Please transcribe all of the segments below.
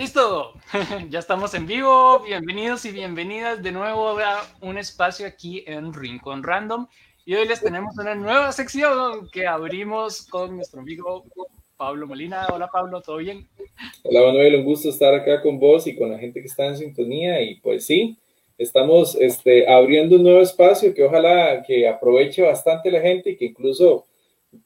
Listo, ya estamos en vivo. Bienvenidos y bienvenidas de nuevo a un espacio aquí en Rincón Random. Y hoy les tenemos una nueva sección que abrimos con nuestro amigo Pablo Molina. Hola Pablo, ¿todo bien? Hola Manuel, un gusto estar acá con vos y con la gente que está en sintonía. Y pues sí, estamos este, abriendo un nuevo espacio que ojalá que aproveche bastante la gente y que incluso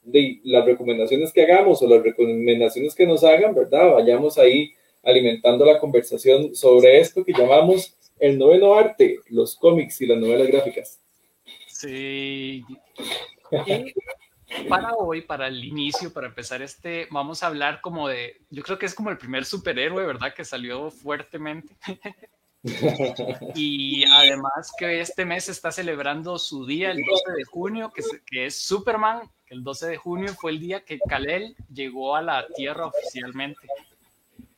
de las recomendaciones que hagamos o las recomendaciones que nos hagan, ¿verdad? Vayamos ahí alimentando la conversación sobre esto que llamamos el noveno arte, los cómics y las novelas gráficas. Sí. Y para hoy, para el inicio, para empezar este, vamos a hablar como de, yo creo que es como el primer superhéroe, ¿verdad? Que salió fuertemente. y además que este mes está celebrando su día, el 12 de junio, que, que es Superman. El 12 de junio fue el día que Kalel llegó a la Tierra oficialmente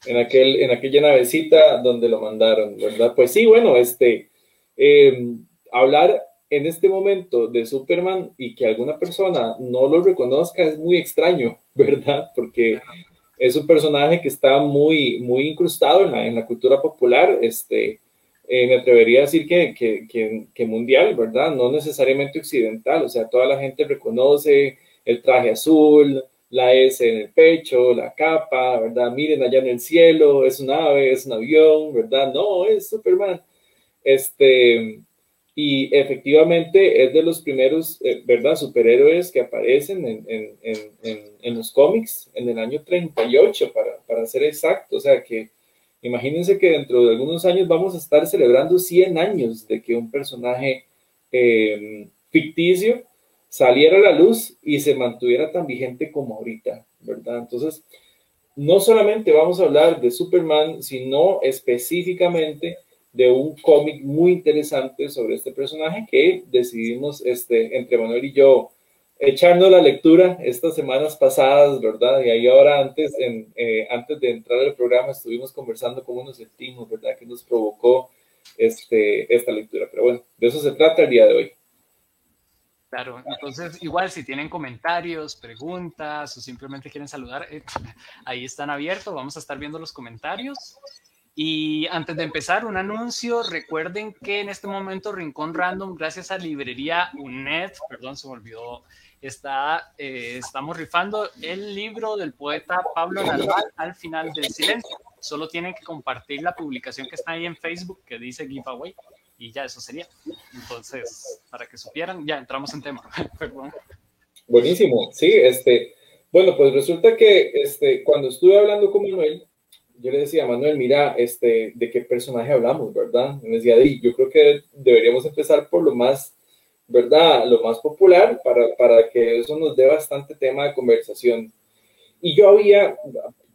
en, aquel, en aquella navecita donde lo mandaron, ¿verdad? Pues sí, bueno, este, em, hablar en este momento de Superman y que alguna persona no lo reconozca es muy extraño, ¿verdad? Porque es un personaje que está muy, muy incrustado en la, en la cultura popular, este, eh, me atrevería a decir que, que, que, que, mundial, ¿verdad? No necesariamente occidental, o sea, toda la gente reconoce el traje azul, la S en el pecho, la capa, ¿verdad? Miren allá en el cielo, es un ave, es un avión, ¿verdad? No, es Superman. Este, y efectivamente es de los primeros, eh, ¿verdad? Superhéroes que aparecen en, en, en, en, los cómics en el año 38, para, para ser exacto. O sea que imagínense que dentro de algunos años vamos a estar celebrando 100 años de que un personaje eh, ficticio saliera a la luz y se mantuviera tan vigente como ahorita, ¿verdad? Entonces, no solamente vamos a hablar de Superman, sino específicamente de un cómic muy interesante sobre este personaje que decidimos, este, entre Manuel y yo, echarnos la lectura estas semanas pasadas, ¿verdad? Y ahí ahora antes, en, eh, antes de entrar al programa estuvimos conversando cómo nos sentimos, ¿verdad? Que nos provocó este, esta lectura. Pero bueno, de eso se trata el día de hoy. Claro, entonces igual si tienen comentarios, preguntas o simplemente quieren saludar, eh, ahí están abiertos, vamos a estar viendo los comentarios. Y antes de empezar, un anuncio, recuerden que en este momento Rincón Random, gracias a Librería UNED, perdón, se me olvidó, está, eh, estamos rifando el libro del poeta Pablo Narval al final del silencio. Solo tienen que compartir la publicación que está ahí en Facebook que dice giveaway y ya eso sería. Entonces, para que supieran, ya entramos en tema. Buenísimo, sí, este, bueno, pues resulta que este, cuando estuve hablando con Manuel, yo le decía a Manuel, mira, este, ¿de qué personaje hablamos, verdad? Y me decía, yo creo que deberíamos empezar por lo más, ¿verdad? Lo más popular para, para que eso nos dé bastante tema de conversación. Y yo había,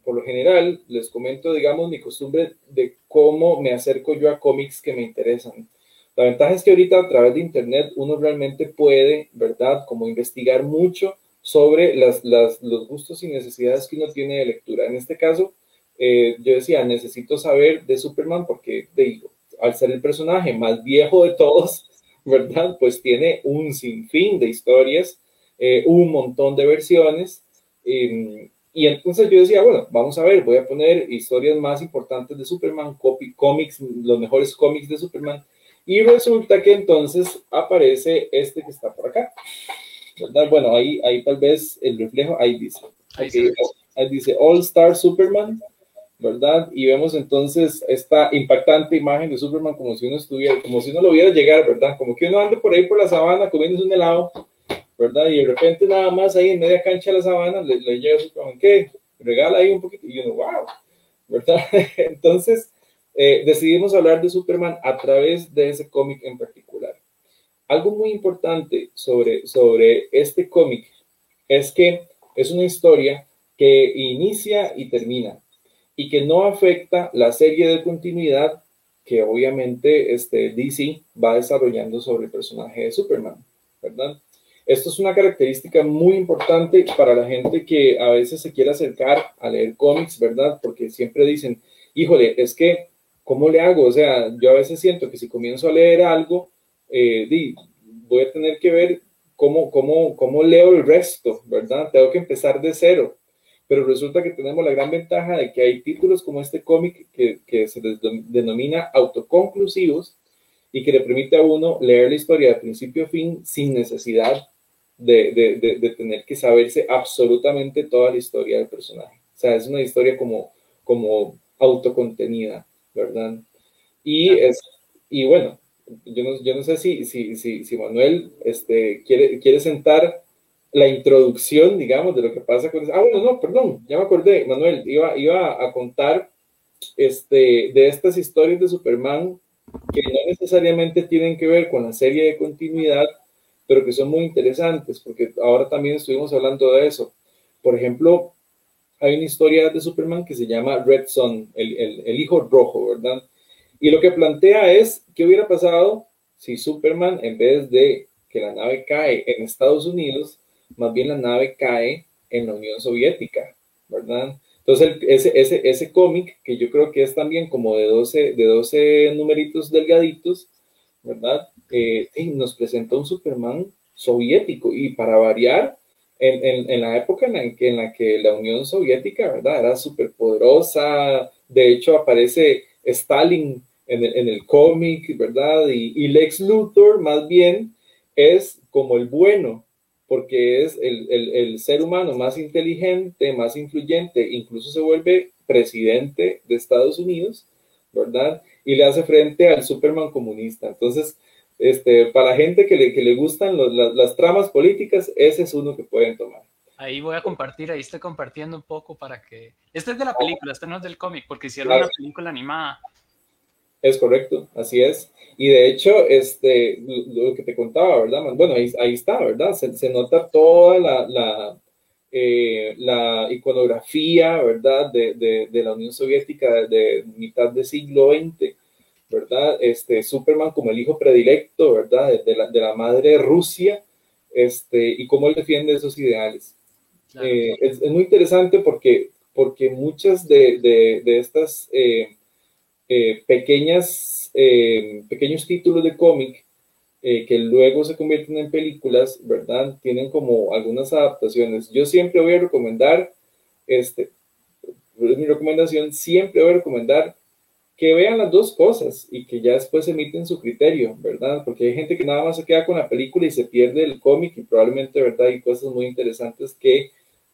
por lo general, les comento, digamos, mi costumbre de cómo me acerco yo a cómics que me interesan. La ventaja es que ahorita a través de Internet uno realmente puede, ¿verdad?, como investigar mucho sobre las, las, los gustos y necesidades que uno tiene de lectura. En este caso, eh, yo decía, necesito saber de Superman porque, digo, al ser el personaje más viejo de todos, ¿verdad? Pues tiene un sinfín de historias, eh, un montón de versiones. Eh, y entonces yo decía, bueno, vamos a ver, voy a poner historias más importantes de Superman, cómics, los mejores cómics de Superman. Y resulta que entonces aparece este que está por acá. ¿verdad? Bueno, ahí, ahí tal vez el reflejo, ahí dice. Ahí, dice All Star Superman, ¿verdad? Y vemos entonces esta impactante imagen de Superman como si uno estuviera, como si uno lo viera llegar, ¿verdad? Como que uno ande por ahí por la sabana comiendo un helado ¿verdad? Y de repente nada más ahí en media cancha de la sabana le, le llega Superman, ¿qué? Regala ahí un poquito y uno, wow, ¿verdad? Entonces eh, decidimos hablar de Superman a través de ese cómic en particular. Algo muy importante sobre, sobre este cómic es que es una historia que inicia y termina y que no afecta la serie de continuidad que obviamente este DC va desarrollando sobre el personaje de Superman, ¿verdad? Esto es una característica muy importante para la gente que a veces se quiere acercar a leer cómics, ¿verdad? Porque siempre dicen, híjole, es que, ¿cómo le hago? O sea, yo a veces siento que si comienzo a leer algo, eh, voy a tener que ver cómo, cómo, cómo leo el resto, ¿verdad? Tengo que empezar de cero. pero resulta que tenemos la gran ventaja de que hay títulos como este cómic que, que se denomina autoconclusivos y que le permite a uno leer la historia de principio a fin sin necesidad de, de, de, tener que saberse absolutamente toda la historia del personaje. O sea, es una historia como, como autocontenida, ¿verdad? Y, es, y bueno, yo no, yo no sé si, si, si, si Manuel este, quiere, quiere sentar la introducción, digamos, de lo que pasa con... Ah, bueno, no, perdón, ya me acordé, Manuel, iba, iba a contar este, de estas historias de Superman que no necesariamente tienen que ver con la serie de continuidad, pero que son muy interesantes, porque ahora también estuvimos hablando de eso. Por ejemplo, hay una historia de Superman que se llama Red Son, el, el, el hijo rojo, ¿verdad? Y lo que plantea es, ¿qué hubiera pasado si Superman, en vez de que la nave cae en Estados Unidos, más bien la nave cae en la Unión Soviética, ¿verdad? Entonces, ese, ese, ese cómic, que yo creo que es también como de 12, de 12 numeritos delgaditos, ¿verdad? Eh, nos presenta un Superman soviético y para variar, en, en, en, la época en la, que, en la que la Unión Soviética, ¿verdad? Era súper poderosa, de hecho aparece Stalin en el, en el cómic, ¿verdad? Y, y Lex Luthor más bien es como el bueno, porque es el, el, el, ser humano más inteligente, más influyente, incluso se vuelve presidente de Estados Unidos, ¿verdad? Y le hace frente al Superman comunista. Entonces, este, para la gente que le, que le gustan los, las, las, tramas políticas, ese es uno que pueden tomar. Ahí voy a compartir, ahí estoy compartiendo un poco para que... Este es de la película, este no es del cómic, porque hicieron claro. una película animada. Es correcto, así es. Y de hecho, este, lo que te contaba, ¿verdad? Bueno, ahí, ahí está, ¿verdad? Se, se, nota toda la, la, eh, la iconografía, ¿verdad? De, de, de, la Unión Soviética de mitad del siglo XX, ¿verdad? Este, Superman como el hijo predilecto, ¿verdad? De, la, de la madre Rusia, este, y cómo él defiende esos ideales. Claro. Eh, es, es, muy interesante porque, porque muchas de, de estas... Eh, pequeñas, pequeños títulos de cómic eh, que luego se convierten en películas, ¿verdad? Tienen como algunas adaptaciones. Yo siempre voy a recomendar, este, es mi recomendación, siempre voy a recomendar que vean las dos cosas y que ya después emiten su criterio, ¿verdad? Porque hay gente que nada más se queda con la película y se pierde el cómic y probablemente, ¿verdad? Hay cosas muy interesantes que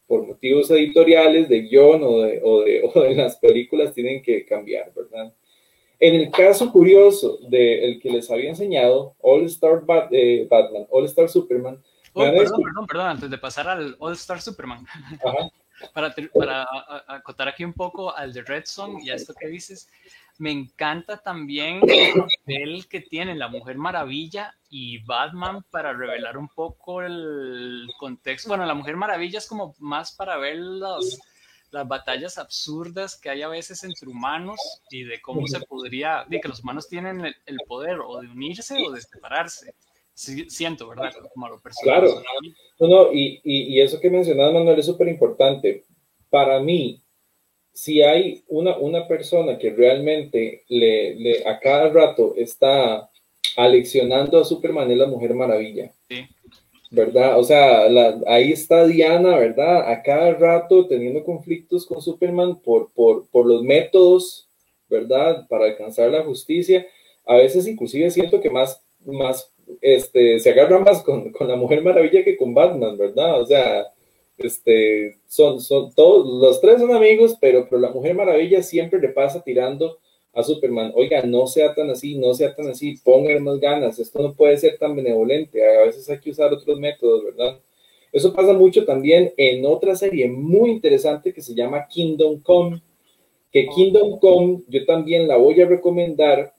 por motivos editoriales, de guion o de, o de, o de las películas tienen que cambiar, ¿verdad? En el caso curioso del que les había enseñado, All Star Bat, eh, Batman, All Star Superman. Oh, perdón, perdón, perdón, antes de pasar al All Star Superman. Ajá. para, para acotar aquí un poco al de Red Song y a esto que dices, me encanta también el papel que tiene la Mujer Maravilla y Batman para revelar un poco el contexto. Bueno, la Mujer Maravilla es como más para ver los las batallas absurdas que hay a veces entre humanos y de cómo se podría, de que los humanos tienen el, el poder o de unirse o de separarse. Sí, siento, ¿verdad? Como lo personal. Claro, no, no, y, y, y, eso que mencionas, Manuel, es súper importante. Para mí, si hay una, una persona que realmente le, le, a cada rato está aleccionando a Superman, es la Mujer Maravilla. Sí. ¿Verdad? O sea, la, ahí está Diana, ¿verdad? A cada rato teniendo conflictos con Superman por, por, por los métodos, ¿verdad? Para alcanzar la justicia. A veces inclusive siento que más, más, este, se agarra más con, con la Mujer Maravilla que con Batman, ¿verdad? O sea, este, son, son todos, los tres son amigos, pero, pero la Mujer Maravilla siempre le pasa tirando a Superman, oiga, no sea tan así, no sea tan así, póngale más ganas, esto no puede ser tan benevolente, a veces hay que usar otros métodos, ¿verdad? Eso pasa mucho también en otra serie muy interesante que se llama Kingdom Come, que Kingdom Come yo también la voy a recomendar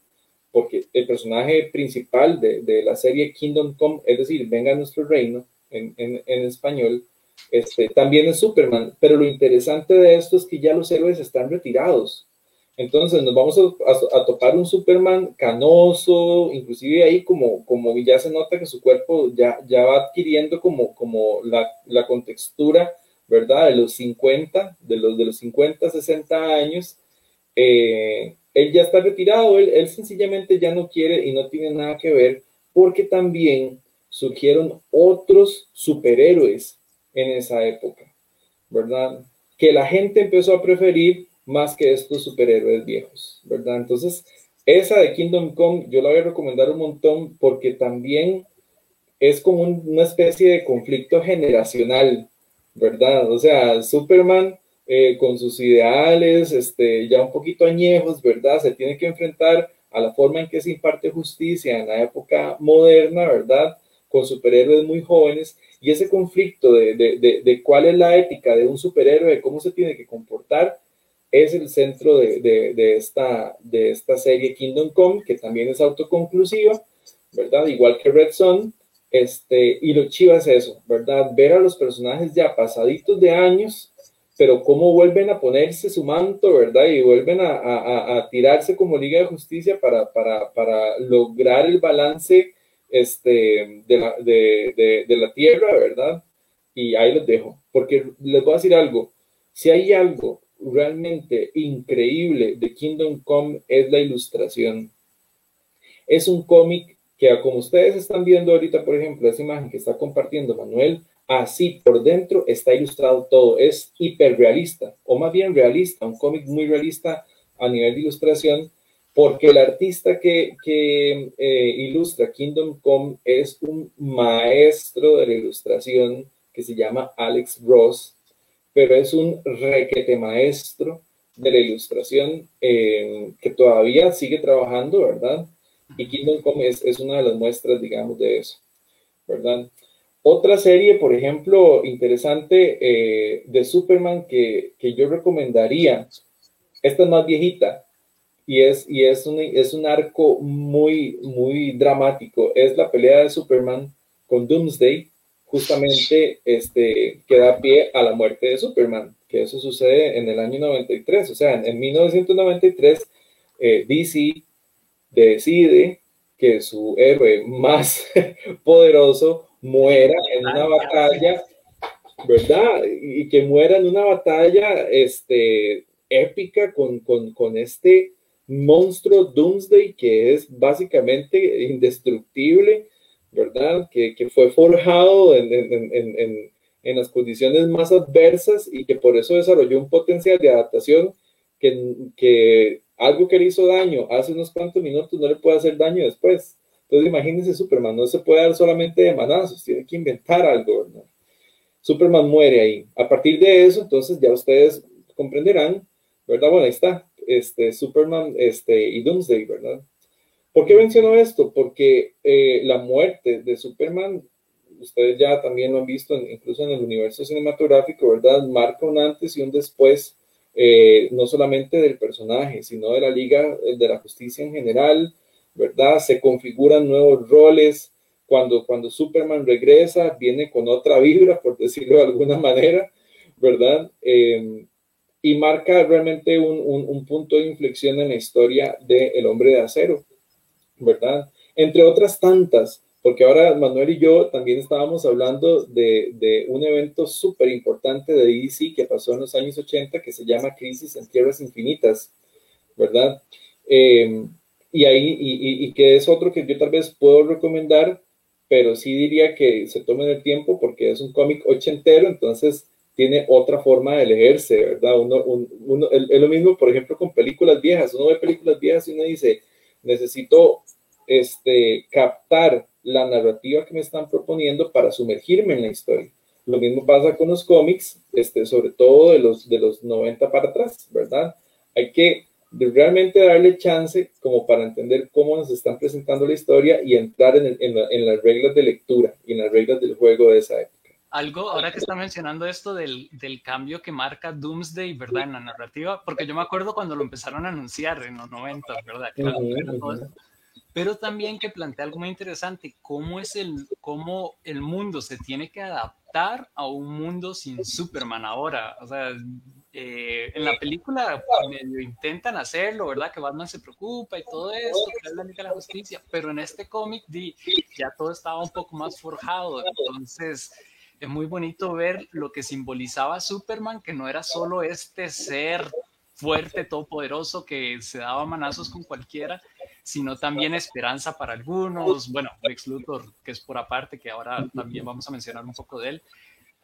porque el personaje principal de, de la serie Kingdom Come, es decir, venga a nuestro reino en, en, en español, este, también es Superman, pero lo interesante de esto es que ya los héroes están retirados, entonces nos vamos a, topar un Superman canoso, inclusive ahí como, como ya se nota que su cuerpo ya, ya va adquiriendo como, como la, la contextura, ¿verdad? De los 50, de los, de los 50, 60 años. Eh, él ya está retirado, él, él sencillamente ya no quiere y no tiene nada que ver porque también surgieron otros superhéroes en esa época, ¿verdad? que la gente empezó a preferir más que estos superhéroes viejos, ¿verdad? Entonces, esa de Kingdom Come yo la voy a recomendar un montón porque también es como una especie de conflicto generacional, ¿verdad? O sea, Superman eh, con sus ideales este, ya un poquito añejos, ¿verdad? Se tiene que enfrentar a la forma en que se imparte justicia en la época moderna, ¿verdad? Con superhéroes muy jóvenes y ese conflicto de, de, de, cuál es la ética de un superhéroe, de cómo se tiene que comportar, es el centro de, esta, de esta serie Kingdom Come, que también es autoconclusiva, ¿verdad? Igual que Red Son. Este, y lo chiva es eso, ¿verdad? Ver a los personajes ya pasaditos de años, pero cómo vuelven a ponerse su manto, ¿verdad? Y vuelven a, a, tirarse como Liga de Justicia para, para, para lograr el balance este, de, la, de, de la tierra, ¿verdad? Y ahí los dejo, porque les voy a decir algo, si hay algo realmente increíble de Kingdom Come es la ilustración. Es un cómic que, como ustedes están viendo ahorita, por ejemplo, esa imagen que está compartiendo Manuel, así por dentro está ilustrado todo. Es hiperrealista, o más bien realista, un cómic muy realista a nivel de ilustración, porque el artista que, eh, ilustra Kingdom Come es un maestro de la ilustración que se llama Alex Ross pero es un requete maestro de la ilustración eh, que todavía sigue trabajando, ¿verdad? Y Kingdom Come es, una de las muestras, digamos, de eso, ¿verdad? Otra serie, por ejemplo, interesante eh, de Superman que, que, yo recomendaría, esta es más viejita y es, y es, un, es un arco muy, muy dramático, es la pelea de Superman con Doomsday, justamente este, que da pie a la muerte de Superman, que eso sucede en el año 93, o sea, en, 1993 eh, DC decide que su héroe más poderoso muera en una batalla, ¿verdad? Y que muera en una batalla este, épica con, con, con este monstruo Doomsday que es básicamente indestructible ¿verdad? Que, que fue forjado en, en, en, en, las condiciones más adversas y que por eso desarrolló un potencial de adaptación que, que algo que le hizo daño hace unos cuantos minutos no le puede hacer daño después. Entonces imagínense Superman, no se puede dar solamente de manazos, tiene que inventar algo, ¿verdad? Superman muere ahí. A partir de eso, entonces ya ustedes comprenderán, ¿verdad? Bueno, ahí está, este, Superman este, y Doomsday, ¿verdad? ¿Por qué menciono esto? Porque eh, la muerte de Superman, ustedes ya también lo han visto, incluso en el universo cinematográfico, ¿verdad? Marca un antes y un después, eh, no solamente del personaje, sino de la Liga eh, de la Justicia en general, ¿verdad? Se configuran nuevos roles. Cuando, cuando Superman regresa, viene con otra vibra, por decirlo de alguna manera, ¿verdad? y marca realmente un, un, punto de inflexión en la historia del El hombre de acero. ¿Verdad? Entre otras tantas, porque ahora Manuel y yo también estábamos hablando de, un evento súper importante de DC que pasó en los años 80 que se llama Crisis en Tierras Infinitas, ¿verdad? Eh, y ahí, y, que es otro que yo tal vez puedo recomendar, pero sí diría que se tomen el tiempo porque es un cómic ochentero, entonces tiene otra forma de leerse, ¿verdad? Uno, uno, es lo mismo, por ejemplo, con películas viejas. Uno ve películas viejas y uno dice, necesito este, captar la narrativa que me están proponiendo para sumergirme en la historia. Lo mismo pasa con los cómics, este, sobre todo de los, de los 90 para atrás, ¿verdad? Hay que realmente darle chance como para entender cómo nos están presentando la historia y entrar en, en, las reglas de lectura y en las reglas del juego de esa época. Algo, ahora que está mencionando esto del, del, cambio que marca Doomsday, ¿verdad? En la narrativa, porque yo me acuerdo cuando lo empezaron a anunciar en los 90, ¿verdad? pero también que plantea algo muy interesante, cómo es el, cómo el mundo se tiene que adaptar a un mundo sin Superman ahora. O sea, eh, en la película medio intentan hacerlo, ¿verdad? Que Batman se preocupa y todo esto, que es la Liga de la Justicia, pero en este cómic ya todo estaba un poco más forjado, entonces es muy bonito ver lo que simbolizaba Superman, que no era solo este ser fuerte, todopoderoso, que se daba manazos con cualquiera, sino también esperanza para algunos. Bueno, Lex Luthor, que es por aparte, que ahora también vamos a mencionar un poco de él,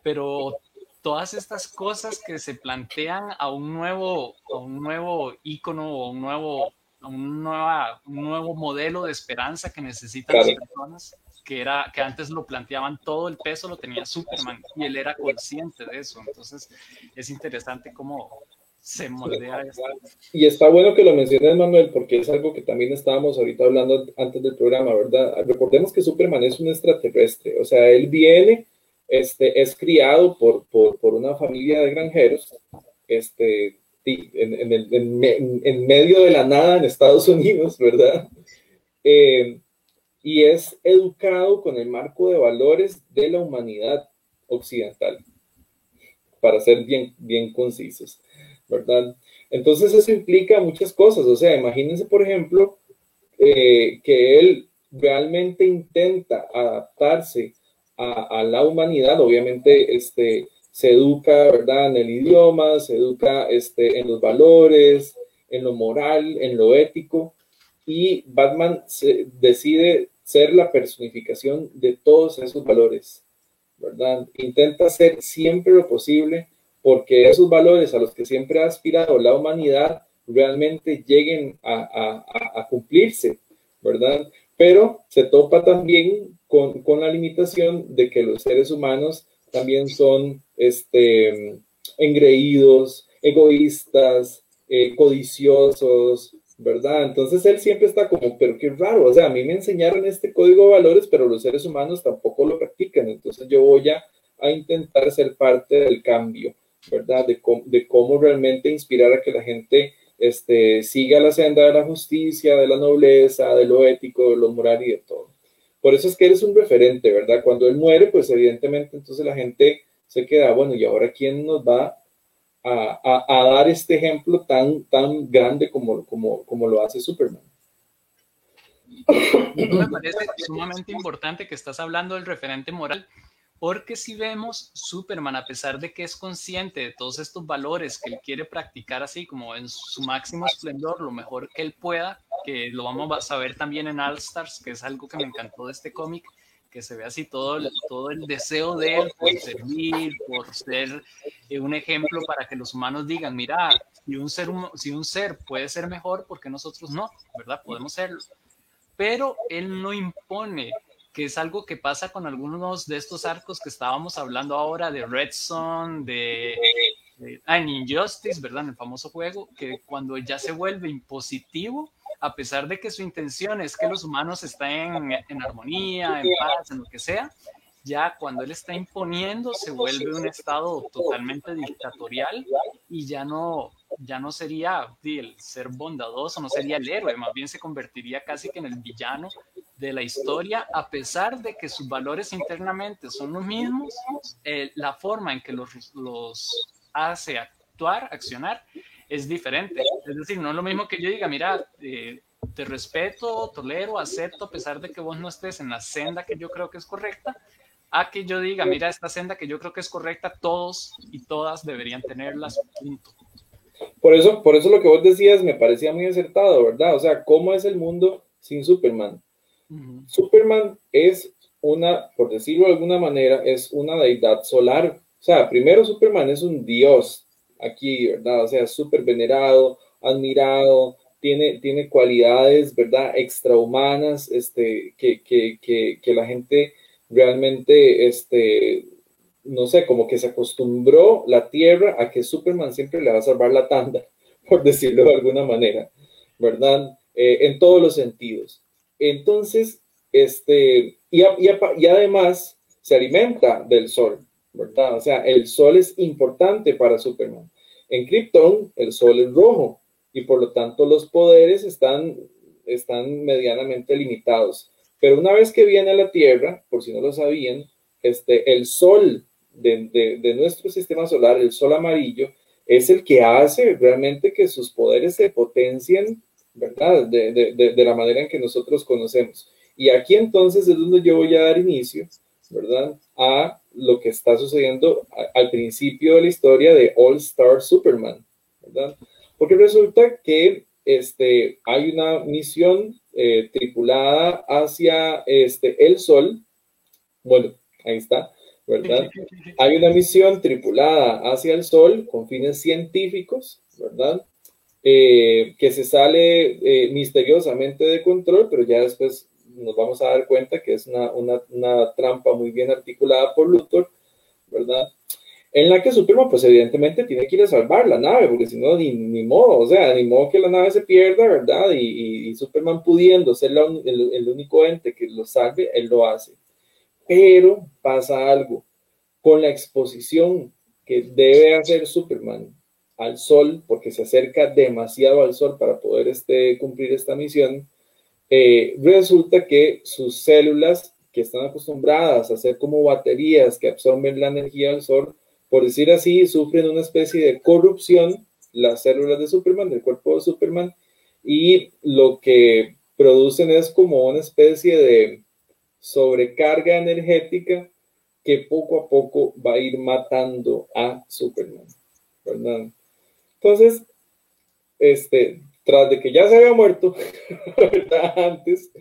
pero todas estas cosas que se plantean a un nuevo, a un nuevo ícono o un nuevo, un, nueva, un nuevo modelo de esperanza que necesitan las personas, que, era, que antes lo planteaban todo el peso lo tenía Superman y él era consciente de eso. Entonces es interesante cómo se moldea esto. Y está bueno que lo menciones, Manuel, porque es algo que también estábamos ahorita hablando antes del programa, ¿verdad? Recordemos que Superman es un extraterrestre, o sea, él viene este, es criado por, por, por una familia de granjeros, este, en, en, en, medio de la nada en Estados Unidos, ¿verdad? Eh, y es educado con el marco de valores de la humanidad occidental, para ser bien, bien concisos, ¿verdad? Entonces eso implica muchas cosas, o sea, imagínense, por ejemplo, eh, que él realmente intenta adaptarse a, la humanidad, obviamente este, se educa, ¿verdad? En el idioma, se educa este, en los valores, en lo moral, en lo ético, y Batman decide ser la personificación de todos esos valores, ¿verdad? Intenta hacer siempre lo posible porque esos valores a los que siempre ha aspirado la humanidad realmente lleguen a, cumplirse, ¿verdad? Pero se topa también con, con, la limitación de que los seres humanos también son este, engreídos, egoístas, eh, codiciosos, ¿verdad? Entonces él siempre está como, pero qué raro, o sea, a mí me enseñaron este código de valores, pero los seres humanos tampoco lo practican, entonces yo voy a, a intentar ser parte del cambio, ¿verdad? De, de cómo realmente inspirar a que la gente este, siga la senda de la justicia, de la nobleza, de lo ético, de lo moral y de todo. Por eso es que eres un referente, ¿verdad? Cuando él muere, pues evidentemente entonces la gente se queda, bueno, ¿y ahora quién nos va a, dar este ejemplo tan, tan grande como, como, como lo hace Superman? Me parece sumamente importante que estás hablando del referente moral, porque si vemos Superman, a pesar de que es consciente de todos estos valores que él quiere practicar así como en su máximo esplendor, lo mejor que él pueda, que lo vamos a ver también en All Stars, que es algo que me encantó de este cómic, que se ve así todo, todo el deseo de él por servir, por ser eh, un ejemplo para que los humanos digan, mira, si un ser, si un ser puede ser mejor, ¿por qué nosotros no? ¿Verdad? Podemos serlo. Pero él no impone que es algo que pasa con algunos de estos arcos que estábamos hablando ahora de Red Son, de, de ah, Injustice, ¿verdad? En el famoso juego, que cuando ya se vuelve impositivo, a pesar de que su intención es que los humanos estén en, armonía, en paz, en lo que sea, ya cuando él está imponiendo se vuelve un estado totalmente dictatorial y ya no, ya no sería el ser bondadoso, no sería el héroe, más bien se convertiría casi que en el villano de la historia, a pesar de que sus valores internamente son los mismos, eh, la forma en que los, los hace actuar, accionar, es diferente. Es decir, no es lo mismo que yo diga, mira, eh, te respeto, tolero, acepto, a pesar de que vos no estés en la senda que yo creo que es correcta, a que yo diga, mira, esta senda que yo creo que es correcta, todos y todas deberían tenerlas, punto. Por eso, por eso lo que vos decías me parecía muy acertado, ¿verdad? O sea, ¿cómo es el mundo sin Superman? Superman es una, por decirlo de alguna manera, es una deidad solar. O sea, primero Superman es un dios, aquí, ¿verdad? O sea, súper venerado, admirado, tiene, tiene cualidades, ¿verdad? Extrahumanas, este, que, que, que, la gente realmente, este, no sé, como que se acostumbró la Tierra a que Superman siempre le va a salvar la tanda, por decirlo de alguna manera, ¿verdad? Eh, en todos los sentidos. Entonces, este, y, y además se alimenta del sol, ¿verdad? O sea, el sol es importante para Superman. En Krypton, el sol es rojo y por lo tanto los poderes están, están medianamente limitados. Pero una vez que viene a la Tierra, por si no lo sabían, este, el sol de, de, nuestro sistema solar, el sol amarillo, es el que hace realmente que sus poderes se potencien, ¿verdad? De, de, la manera en que nosotros conocemos. Y aquí entonces es donde yo voy a dar inicio, ¿verdad? A lo que está sucediendo al principio de la historia de All Star Superman, ¿verdad? Porque resulta que este, hay una misión eh, tripulada hacia este, el Sol, bueno, ahí está, ¿verdad? Hay una misión tripulada hacia el Sol con fines científicos, ¿verdad? Eh, que se sale eh, misteriosamente de control, pero ya después nos vamos a dar cuenta que es una, una, trampa muy bien articulada por Luthor, ¿verdad? En la que Superman, pues evidentemente tiene que ir a salvar la nave, porque si no, ni, ni modo, o sea, ni modo que la nave se pierda, ¿verdad? Y, y, Superman pudiendo ser el, el único ente que lo salve, él lo hace. Pero pasa algo con la exposición que debe hacer Superman al sol, porque se acerca demasiado al sol para poder este, cumplir esta misión, eh, resulta que sus células que están acostumbradas a ser como baterías que absorben la energía del sol, por decir así, sufren una especie de corrupción, las células de Superman, del cuerpo de Superman, y lo que producen es como una especie de sobrecarga energética que poco a poco va a ir matando a Superman, ¿verdad? Entonces, este, tras de que ya se había muerto, Antes,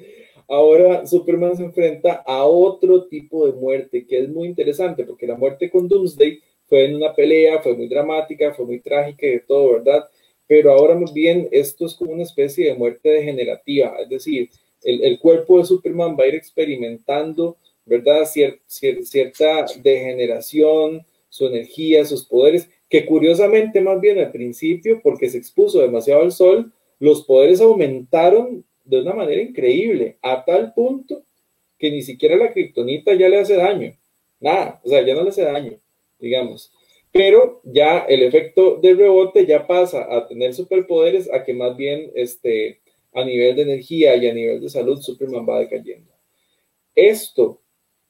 ahora Superman se enfrenta a otro tipo de muerte que es muy interesante porque la muerte con Doomsday fue en una pelea, fue muy dramática, fue muy trágica y de todo, ¿verdad? Pero ahora más bien esto es como una especie de muerte degenerativa, es decir, el, el cuerpo de Superman va a ir experimentando, ¿verdad? cierta degeneración, su energía, sus poderes, que curiosamente más bien al principio, porque se expuso demasiado al sol, los poderes aumentaron de una manera increíble, a tal punto que ni siquiera la kriptonita ya le hace daño. Nada, o sea, ya no le hace daño, digamos. Pero ya el efecto de rebote ya pasa a tener superpoderes a que más bien este, a nivel de energía y a nivel de salud Superman va decayendo. Esto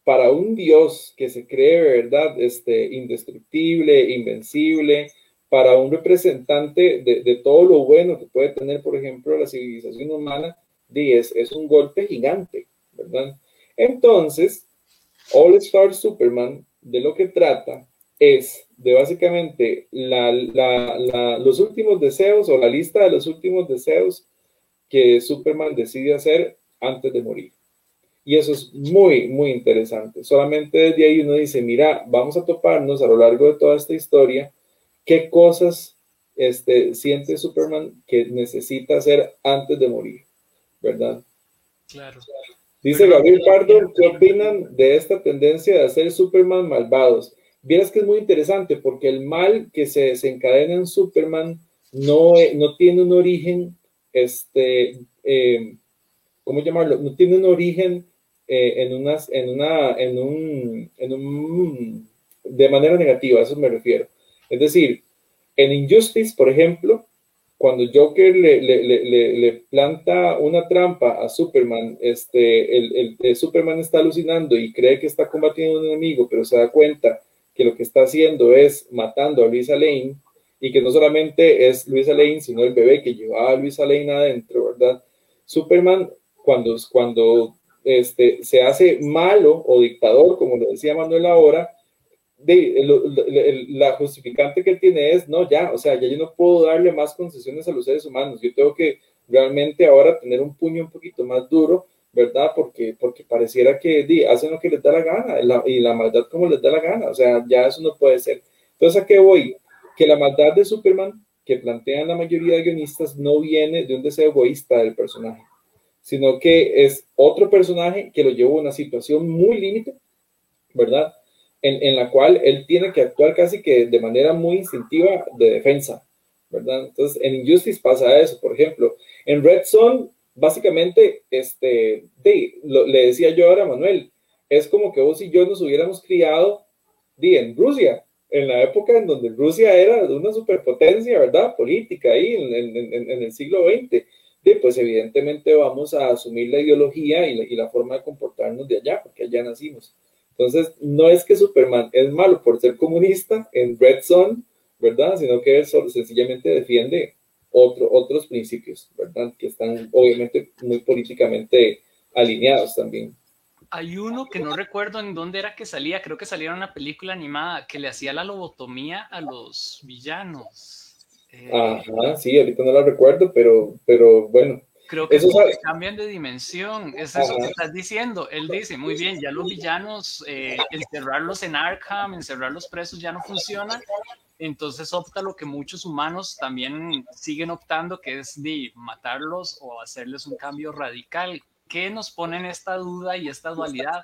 para un Dios que se cree, ¿verdad? Este, indestructible, invencible, para un representante de, todo lo bueno que puede tener, por ejemplo, la civilización humana, es, es un golpe gigante, ¿verdad? Entonces, All Star Superman de lo que trata es de básicamente los últimos deseos o la lista de los últimos deseos que Superman decide hacer antes de morir. Y eso es muy, muy interesante. Solamente desde ahí uno dice, mira, vamos a toparnos a lo largo de toda esta historia qué cosas este, siente Superman que necesita hacer antes de morir, ¿verdad? Claro. Dice Gabriel Pardo, ¿qué opinan de esta tendencia de hacer Superman malvados? Vieras que es muy interesante porque el mal que se desencadena en Superman no, no tiene un origen, este, eh, ¿cómo llamarlo? No tiene un origen eh, en, unas, en, una, en, un, en un, de manera negativa, a eso me refiero. Es decir, en Injustice, por ejemplo, cuando Joker le, le, planta una trampa a Superman, este, el, el, Superman está alucinando y cree que está combatiendo a un enemigo, pero se da cuenta que lo que está haciendo es matando a Luisa Lane y que no solamente es Luisa Lane, sino el bebé que llevaba a Luisa Lane adentro, ¿verdad? Superman, cuando, cuando este, se hace malo o dictador, como lo decía Manuel ahora, de, la justificante que él tiene es, no, ya, o sea, ya yo no puedo darle más concesiones a los seres humanos, yo tengo que realmente ahora tener un puño un poquito más duro, ¿verdad? Porque, porque pareciera que di, hacen lo que les da la gana y la maldad como les da la gana, o sea, ya eso no puede ser. Entonces, ¿a qué voy? Que la maldad de Superman que plantean la mayoría de guionistas no viene de un deseo egoísta del personaje, sino que es otro personaje que lo llevó a una situación muy límite, ¿verdad? en, la cual él tiene que actuar casi que de manera muy instintiva de defensa, ¿verdad? Entonces, en Injustice pasa eso, por ejemplo. En Red Zone, básicamente, este, le decía yo ahora a Manuel, es como que vos y yo nos hubiéramos criado en Rusia, en la época en donde Rusia era una superpotencia, ¿verdad? Política ahí en, en, el siglo XX. Pues evidentemente vamos a asumir la ideología y la, y la forma de comportarnos de allá, porque allá nacimos. Entonces, no es que Superman es malo por ser comunista en Red Son, ¿verdad? Sino que él sencillamente defiende otro, otros principios, ¿verdad? Que están obviamente muy políticamente alineados también. Hay uno que no recuerdo en dónde era que salía, creo que salía en una película animada que le hacía la lobotomía a los villanos. Ajá, sí, ahorita no la recuerdo, pero, pero bueno, Creo que eso es cambian de dimensión, es eso que estás diciendo. Él dice, muy bien, ya los villanos, eh, encerrarlos en Arkham, encerrarlos presos ya no funciona, entonces opta lo que muchos humanos también siguen optando, que es de matarlos o hacerles un cambio radical. ¿Qué nos pone en esta duda y esta dualidad?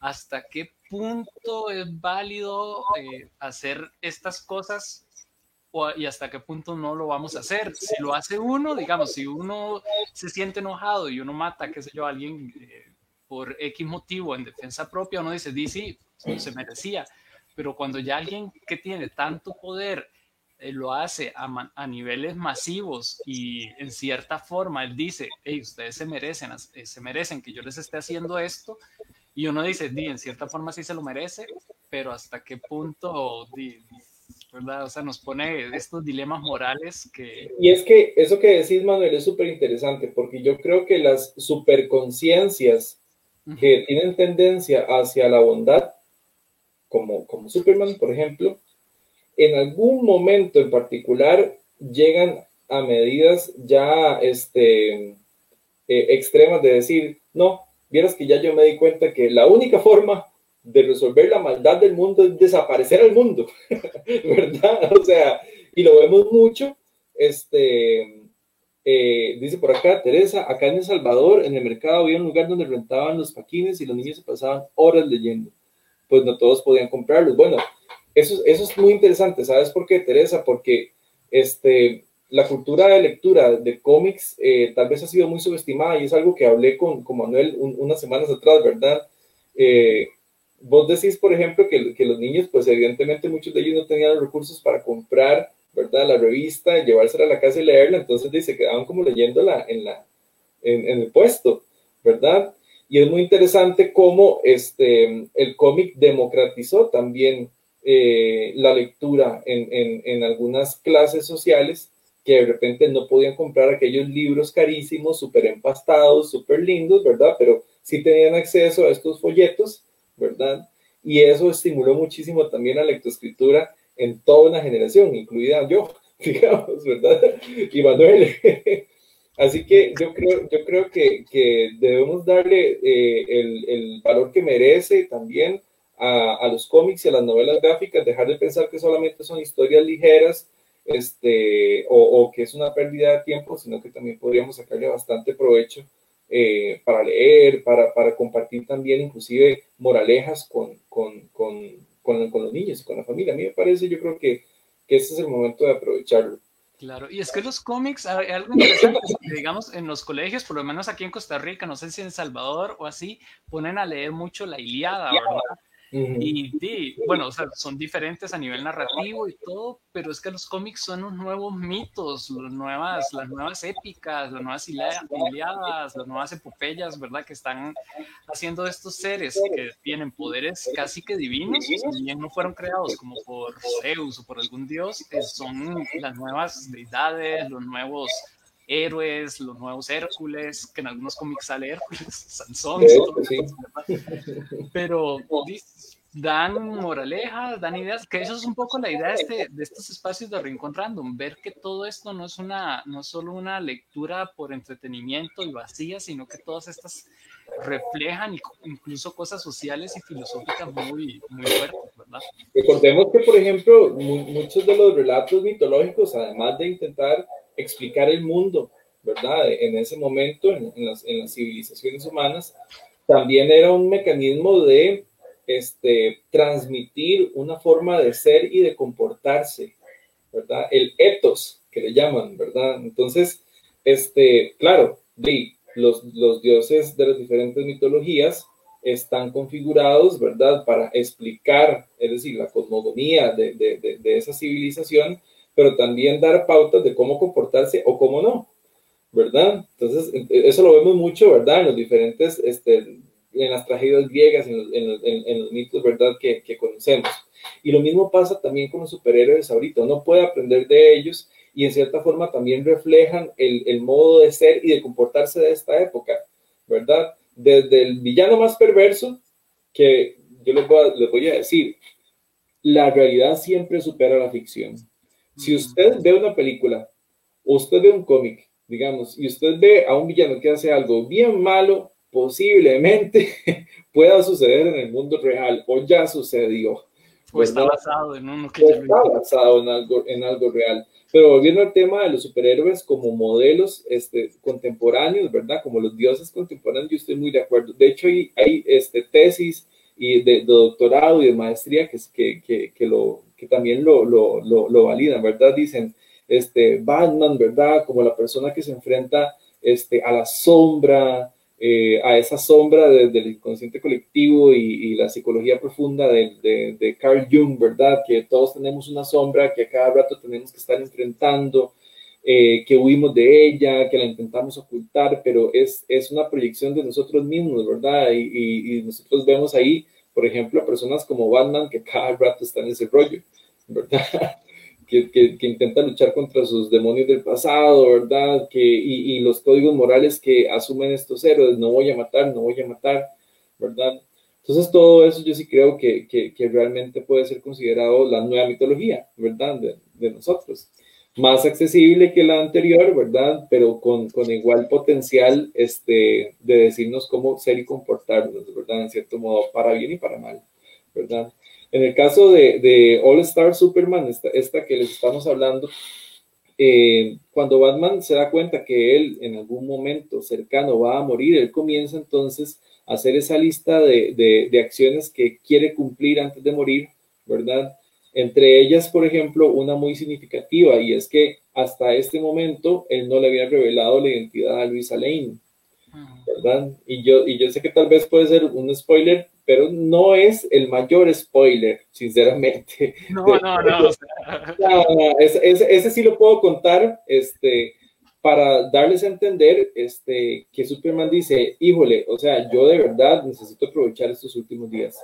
¿Hasta qué punto es válido eh, hacer estas cosas y hasta qué punto no lo vamos a hacer. Si lo hace uno, digamos, si uno se siente enojado y uno mata, qué sé yo, a alguien eh, por X motivo en defensa propia, uno dice, sí, se merecía. Pero cuando ya alguien que tiene tanto poder eh, lo hace a, a, niveles masivos y en cierta forma él dice, hey, ustedes se merecen, eh, se merecen que yo les esté haciendo esto, y uno dice, di, en cierta forma sí se lo merece, pero hasta qué punto di, ¿verdad? O sea, nos pone estos dilemas morales que... Y es que eso que decís, Manuel, es súper interesante, porque yo creo que las superconciencias que tienen tendencia hacia la bondad, como, como Superman, por ejemplo, en algún momento en particular llegan a medidas ya este, eh, extremas de decir, no, vieras que ya yo me di cuenta que la única forma de resolver la maldad del mundo es desaparecer al mundo, ¿verdad? O sea, y lo vemos mucho, este, eh, dice por acá Teresa, acá en El Salvador, en el mercado había un lugar donde rentaban los paquines y los niños se pasaban horas leyendo, pues no todos podían comprarlos. Bueno, eso, eso es muy interesante, ¿sabes por qué, Teresa? Porque este, la cultura de lectura de cómics eh, tal vez ha sido muy subestimada y es algo que hablé con, con Manuel unas semanas atrás, ¿verdad? Eh, vos decís, por ejemplo, que, que, los niños, pues evidentemente muchos de ellos no tenían los recursos para comprar, ¿verdad? La revista, llevársela a la casa y leerla, entonces se quedaban como leyéndola en, la, en, en el puesto, ¿verdad? Y es muy interesante cómo este, el cómic democratizó también eh, la lectura en, en, en, algunas clases sociales que de repente no podían comprar aquellos libros carísimos, súper empastados, súper lindos, ¿verdad? Pero sí tenían acceso a estos folletos ¿verdad? Y eso estimuló muchísimo también la lectoescritura en toda una generación, incluida yo, digamos, ¿verdad? Y Manuel. Así que yo creo, yo creo que, que debemos darle eh, el, el, valor que merece también a, a, los cómics y a las novelas gráficas, dejar de pensar que solamente son historias ligeras este, o, o que es una pérdida de tiempo, sino que también podríamos sacarle bastante provecho eh, para leer, para, para, compartir también inclusive moralejas con, con, con, con, los niños y con la familia. A mí me parece, yo creo que, que este es el momento de aprovecharlo. Claro, y es que los cómics, algo interesante, digamos, en los colegios, por lo menos aquí en Costa Rica, no sé si en Salvador o así, ponen a leer mucho la Iliada, ¿verdad? Y, bueno, o sea, son diferentes a nivel narrativo y todo, pero es que los cómics son los nuevos mitos, las nuevas, las nuevas épicas, las nuevas iliadas, las nuevas epopeyas, ¿verdad? Que están haciendo estos seres que tienen poderes casi que divinos, y bien no fueron creados como por Zeus o por algún dios, eh, son las nuevas deidades, los nuevos héroes, los nuevos Hércules, que en algunos cómics sale Hércules, Sansón, pero dan moralejas, dan ideas, que eso es un poco la idea de, este, de estos espacios de Rincón Random, ver que todo esto no es, una, no es solo una lectura por entretenimiento y vacía, sino que todas estas reflejan incluso cosas sociales y filosóficas muy, muy fuertes, ¿verdad? Recordemos que, por ejemplo, muchos de los relatos mitológicos, además de intentar explicar el mundo, ¿verdad? En ese momento, en, las, en las, civilizaciones humanas, también era un mecanismo de este, transmitir una forma de ser y de comportarse, ¿verdad? El ethos, que le llaman, ¿verdad? Entonces, este, claro, los, los dioses de las diferentes mitologías están configurados, ¿verdad? Para explicar, es decir, la cosmogonía de, de, de esa civilización pero también dar pautas de cómo comportarse o cómo no, ¿verdad? Entonces, eso lo vemos mucho, ¿verdad? En los diferentes, este, en las tragedias griegas, en los, en los, mitos, ¿verdad? Que, que, conocemos. Y lo mismo pasa también con los superhéroes ahorita, uno puede aprender de ellos y en cierta forma también reflejan el, el modo de ser y de comportarse de esta época, ¿verdad? Desde el villano más perverso, que yo les voy a, les voy a decir, la realidad siempre supera la ficción. Si usted ve una película o usted ve un cómic digamos, y usted ve a un villano que hace algo bien malo, posiblemente pueda suceder en el mundo real o ya sucedió. O está basado en uno que está basado en algo, en algo real. Pero volviendo al tema de los superhéroes como modelos este, contemporáneos, ¿verdad? Como los dioses contemporáneos, yo estoy muy de acuerdo. De hecho, hay, hay este, tesis y de, doctorado y de maestría que, que, que, lo, también lo, lo, lo, validan, ¿verdad? Dicen, este, Batman, ¿verdad? Como la persona que se enfrenta este, a la sombra, eh, a esa sombra del inconsciente colectivo y, la psicología profunda de, de, Carl Jung, ¿verdad? Que todos tenemos una sombra que a cada rato tenemos que estar enfrentando, eh, que huimos de ella, que la intentamos ocultar, pero es, es una proyección de nosotros mismos, ¿verdad? Y, y, nosotros vemos ahí, por ejemplo, personas como Batman que cada rato están en ese rollo, ¿verdad? que, intenta luchar contra sus demonios del pasado, ¿verdad? Que, y, los códigos morales que asumen estos héroes, no voy a matar, no voy a matar, ¿verdad? Entonces todo eso yo sí creo que, realmente puede ser considerado la nueva mitología, ¿verdad? De, nosotros. Más accesible que la anterior, ¿verdad? Pero con, con igual potencial este, de decirnos cómo ser y comportarnos, ¿verdad? En cierto modo, para bien y para mal, ¿verdad? En el caso de, All Star Superman, esta, que les estamos hablando, eh, cuando Batman se da cuenta que él en algún momento cercano va a morir, él comienza entonces a hacer esa lista de, de, acciones que quiere cumplir antes de morir, ¿verdad? Entre ellas, por ejemplo, una muy significativa, y es que hasta este momento él no le había revelado la identidad a Luisa Lane, ¿verdad? Y yo, y yo sé que tal vez puede ser un spoiler, pero no es el mayor spoiler, sinceramente. No, no, no. ese, sí lo puedo contar, este, para darles a entender este, que Superman dice, híjole, o sea, yo de verdad necesito aprovechar estos últimos días.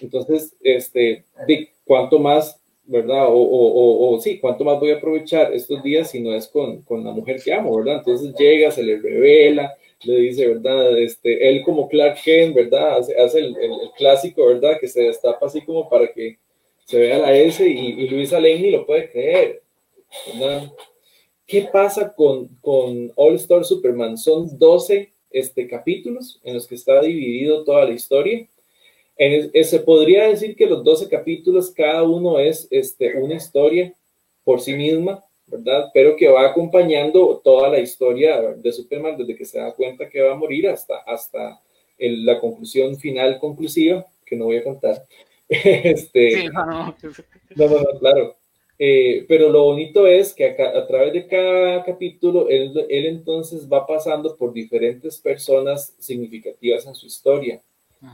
Entonces, este, de cuánto más, ¿verdad? O, o, o, sí, cuánto más voy a aprovechar estos días si no es con, con la mujer que amo, ¿verdad? Entonces llega, se le revela, le dice, ¿verdad? Este, él como Clark Kent, ¿verdad? Hace, hace el, el, clásico, ¿verdad? Que se destapa así como para que se vea la S y, y Luisa Lane lo puede creer, ¿verdad? ¿Qué pasa con, con All Star Superman? Son 12 este, capítulos en los que está dividido toda la historia. En se podría decir que los 12 capítulos, cada uno es este, una historia por sí misma, ¿verdad? Pero que va acompañando toda la historia de Superman desde que se da cuenta que va a morir hasta, hasta la conclusión final conclusiva, que no voy a contar. este, sí, no, no. no, claro. Eh, pero lo bonito es que a, través de cada capítulo, él, él, entonces va pasando por diferentes personas significativas en su historia,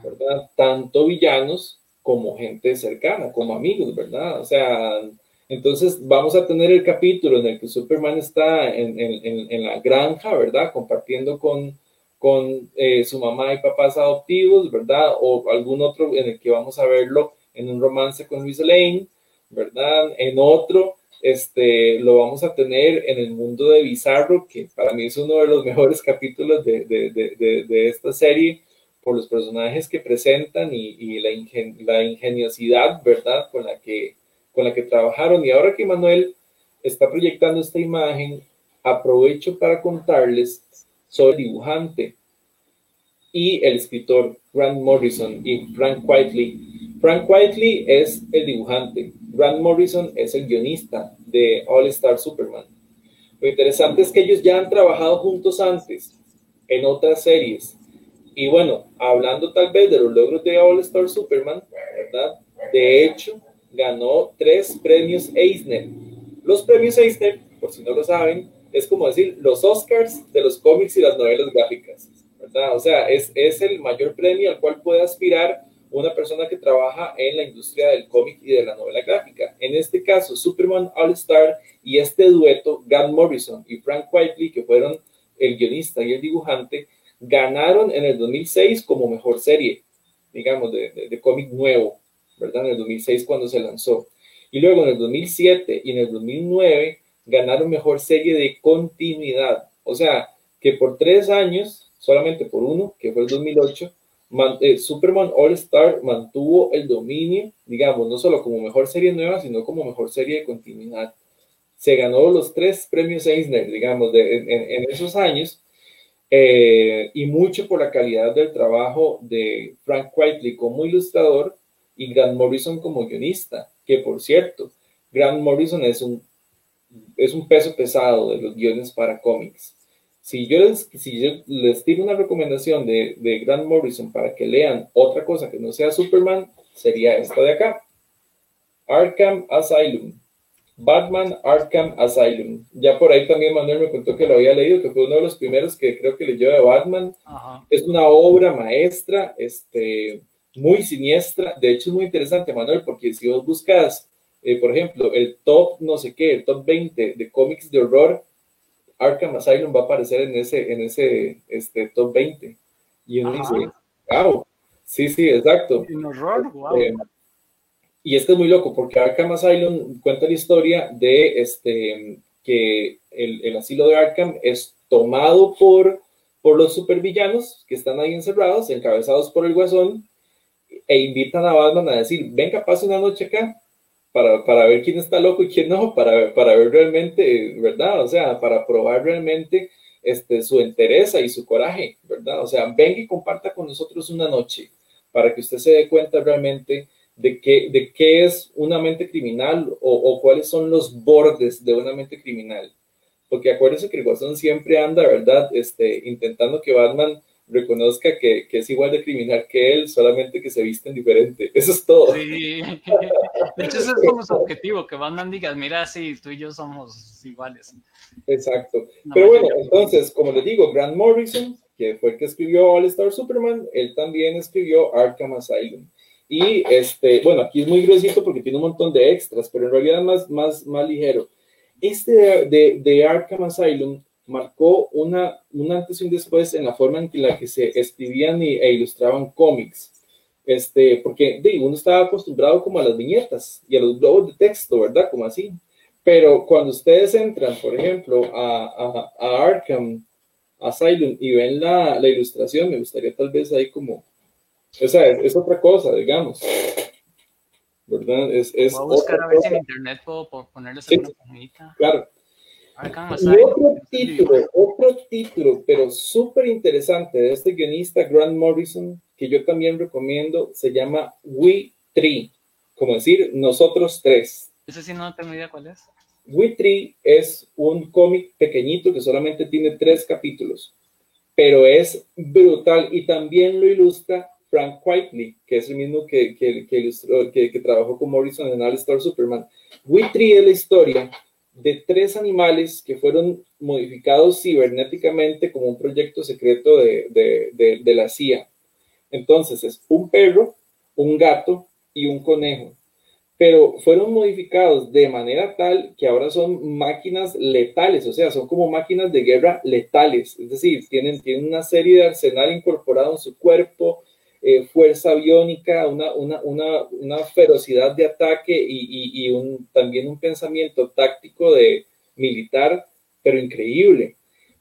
¿verdad? Tanto villanos como gente cercana, como amigos, ¿verdad? O sea, entonces vamos a tener el capítulo en el que Superman está en, en, en la granja, ¿verdad? Compartiendo con, con eh, su mamá y papás adoptivos, ¿verdad? O algún otro en el que vamos a verlo en un romance con Luis Lane, ¿verdad? En otro, este, lo vamos a tener en el mundo de Bizarro, que para mí es uno de los mejores capítulos de, de, de, de esta serie por los personajes que presentan y, la ingeniosidad, ¿verdad? Con la que con la que trabajaron. Y ahora que Manuel está proyectando esta imagen, aprovecho para contarles sobre el dibujante y el escritor Grant Morrison y Frank Whiteley. Frank Whiteley es el dibujante, Grant Morrison es el guionista de All Star Superman. Lo interesante es que ellos ya han trabajado juntos antes en otras series. Y bueno, hablando tal vez de los logros de All Star Superman, ¿verdad? De hecho, ganó tres premios Eisner. Los premios Eisner, por si no lo saben, es como decir los Oscars de los cómics y las novelas gráficas, ¿verdad? O sea, es, es el mayor premio al cual puede aspirar una persona que trabaja en la industria del cómic y de la novela gráfica. En este caso, Superman All Star y este dueto, Grant Morrison y Frank Whiteley, que fueron el guionista y el dibujante, ganaron en el 2006 como mejor serie, digamos, de, de cómic nuevo. ¿verdad? En el 2006 cuando se lanzó. Y luego en el 2007 y en el 2009 ganaron mejor serie de continuidad. O sea, que por tres años, solamente por uno, que fue el 2008, eh, Superman All Star mantuvo el dominio, digamos, no solo como mejor serie nueva, sino como mejor serie de continuidad. se ganó los tres premios Eisner, digamos, en, esos años, eh, y mucho por la calidad del trabajo de Frank Whiteley como ilustrador y Grant Morrison como guionista, que por cierto, Grant Morrison es un, es un peso pesado de los guiones para cómics. Si yo les, si yo les tiro una recomendación de, de Grant Morrison para que lean otra cosa que no sea Superman, sería esta de acá. Arkham Asylum. Batman Arkham Asylum. Ya por ahí también Manuel me contó que lo había leído, que fue uno de los primeros que creo que leyó de Batman. Es una obra maestra, este, muy siniestra. De hecho, es muy interesante, Manuel, porque si vos buscas, eh, por ejemplo, el top no sé qué, el top 20 de cómics de horror, Arkham Asylum va a aparecer en ese, en ese este, top 20. Y uno dice, wow, sí, sí, exacto. En horror, wow. Este, y este es muy loco porque Arkham Asylum cuenta la historia de este, que el, el asilo de Arkham es tomado por, por los supervillanos que están ahí encerrados, encabezados por el guasón, e invitan a Batman a decir, venga, pase una noche acá para, para ver quién está loco y quién no, para, para ver realmente, ¿verdad? O sea, para probar realmente este, su entereza y su coraje, ¿verdad? O sea, venga y comparta con nosotros una noche para que usted se dé cuenta realmente de qué, de qué es una mente criminal o, cuáles son los bordes de una mente criminal. Porque acuérdense que el Guasón siempre anda, ¿verdad? Este, intentando que Batman reconozca que, que, es igual de criminal que él, solamente que se visten diferente. Eso es todo. Sí. De hecho, ese es como su objetivo, que Batman diga, mira, sí, tú y yo somos iguales. Exacto. Pero bueno, entonces, como les digo, Grant Morrison, que fue el que escribió All Star Superman, él también escribió Arkham Asylum. Y este, bueno, aquí es muy gruesito porque tiene un montón de extras, pero en realidad más, más, más ligero. Este de, de, Arkham Asylum marcó una, un antes y un después en la forma en la que se escribían e ilustraban cómics. Este, porque de, uno estaba acostumbrado como a las viñetas y a los globos de texto, ¿verdad? Como así. Pero cuando ustedes entran, por ejemplo, a, a, a Arkham Asylum y ven la, la, ilustración, me gustaría tal vez ahí como o sea, es, otra cosa, digamos. ¿Verdad? Es, es Voy a buscar a ver si en internet puedo ponerles alguna paginita. Claro. Y otro título, otro título, pero súper interesante de este guionista Grant Morrison, que yo también recomiendo, se llama We Three, como decir nosotros tres. Ese sí no tengo idea cuál es. We Three es un cómic pequeñito que solamente tiene tres capítulos, pero es brutal y también lo ilustra Frank Whiteley, que es el mismo que, que, trabajó con Morrison en All Star Superman. Whitley es la historia de tres animales que fueron modificados cibernéticamente como un proyecto secreto de, de, de, la CIA. Entonces es un perro, un gato y un conejo pero fueron modificados de manera tal que ahora son máquinas letales, o sea, son como máquinas de guerra letales, es decir, tienen, tienen una serie de arsenal incorporado en su cuerpo, eh, fuerza aviónica, una, una, una, una, ferocidad de ataque y, y, un, también un pensamiento táctico de militar, pero increíble.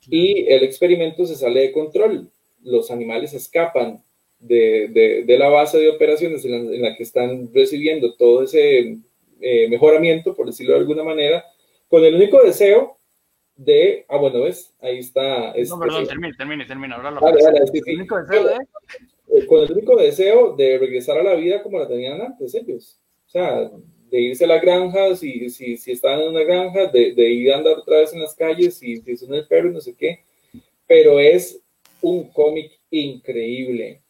Y el experimento se sale de control. Los animales escapan de, de, de la base de operaciones en la, que están recibiendo todo ese eh, mejoramiento, por decirlo de alguna manera, con el único deseo de, ah, bueno, ves, ahí está. no, este, perdón, termine, termine, termine. Ahora lo el único deseo de con el único deseo de regresar a la vida como la tenían antes ellos. O sea, de irse a la granja, si, si, si están en una granja, de, de, ir a andar otra vez en las calles, si, si son el perro, no sé qué. Pero es un cómic increíble.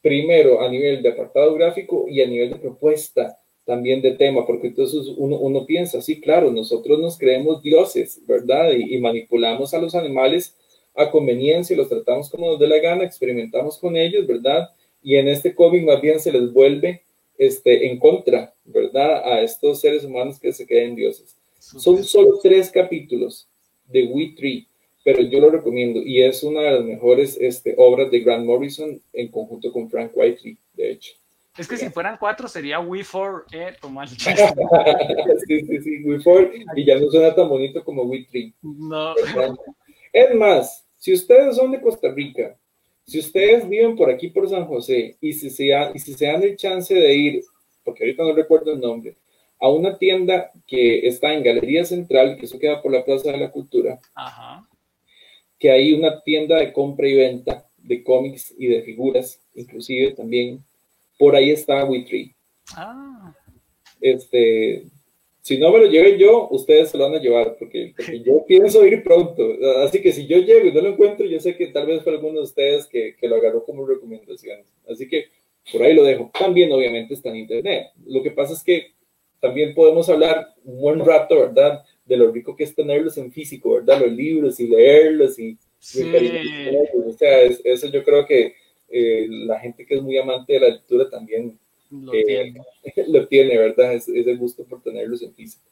Primero, a nivel de apartado gráfico y a nivel de propuesta también de tema, porque entonces uno, uno piensa, sí, claro, nosotros nos creemos dioses, ¿verdad? Y, y manipulamos a los animales a conveniencia, los tratamos como nos dé la gana, experimentamos con ellos, ¿verdad? Y en este cómic más bien se les vuelve este, en contra, ¿verdad? A estos seres humanos que se creen dioses. Son solo tres capítulos de We Tree, pero yo lo recomiendo y es una de las mejores este, obras de Grant Morrison en conjunto con Frank Whiteley, de hecho. Es que si fueran cuatro sería We For, eh, sí, sí, sí, We For, y ya no suena tan bonito como We Tree. No. Es más, si ustedes son de Costa Rica, si ustedes viven por aquí por San José y si se, y si se dan el chance de ir, porque ahorita no recuerdo el nombre, a una tienda que está en Galería Central, que eso queda por la Plaza de la Cultura, que hay una tienda de compra y venta de cómics y de figuras, inclusive también. Por ahí está Witry. Ah. Este, si no me lo lleven yo, ustedes se lo van a llevar, porque, yo pienso ir pronto. Así que si yo llego y no lo encuentro, yo sé que tal vez fue alguno de ustedes que, que lo agarró como recomendación. Así que por ahí lo dejo. También, obviamente, está en internet. Lo que pasa es que también podemos hablar un buen rato, ¿verdad? De lo rico que es tenerlos en físico, ¿verdad? Los libros y leerlos y... Sí. o sea, eso yo creo que eh, la gente que es muy amante de la lectura también lo, eh, tiene. lo tiene, ¿verdad? Es, es, el gusto por tenerlos en físico.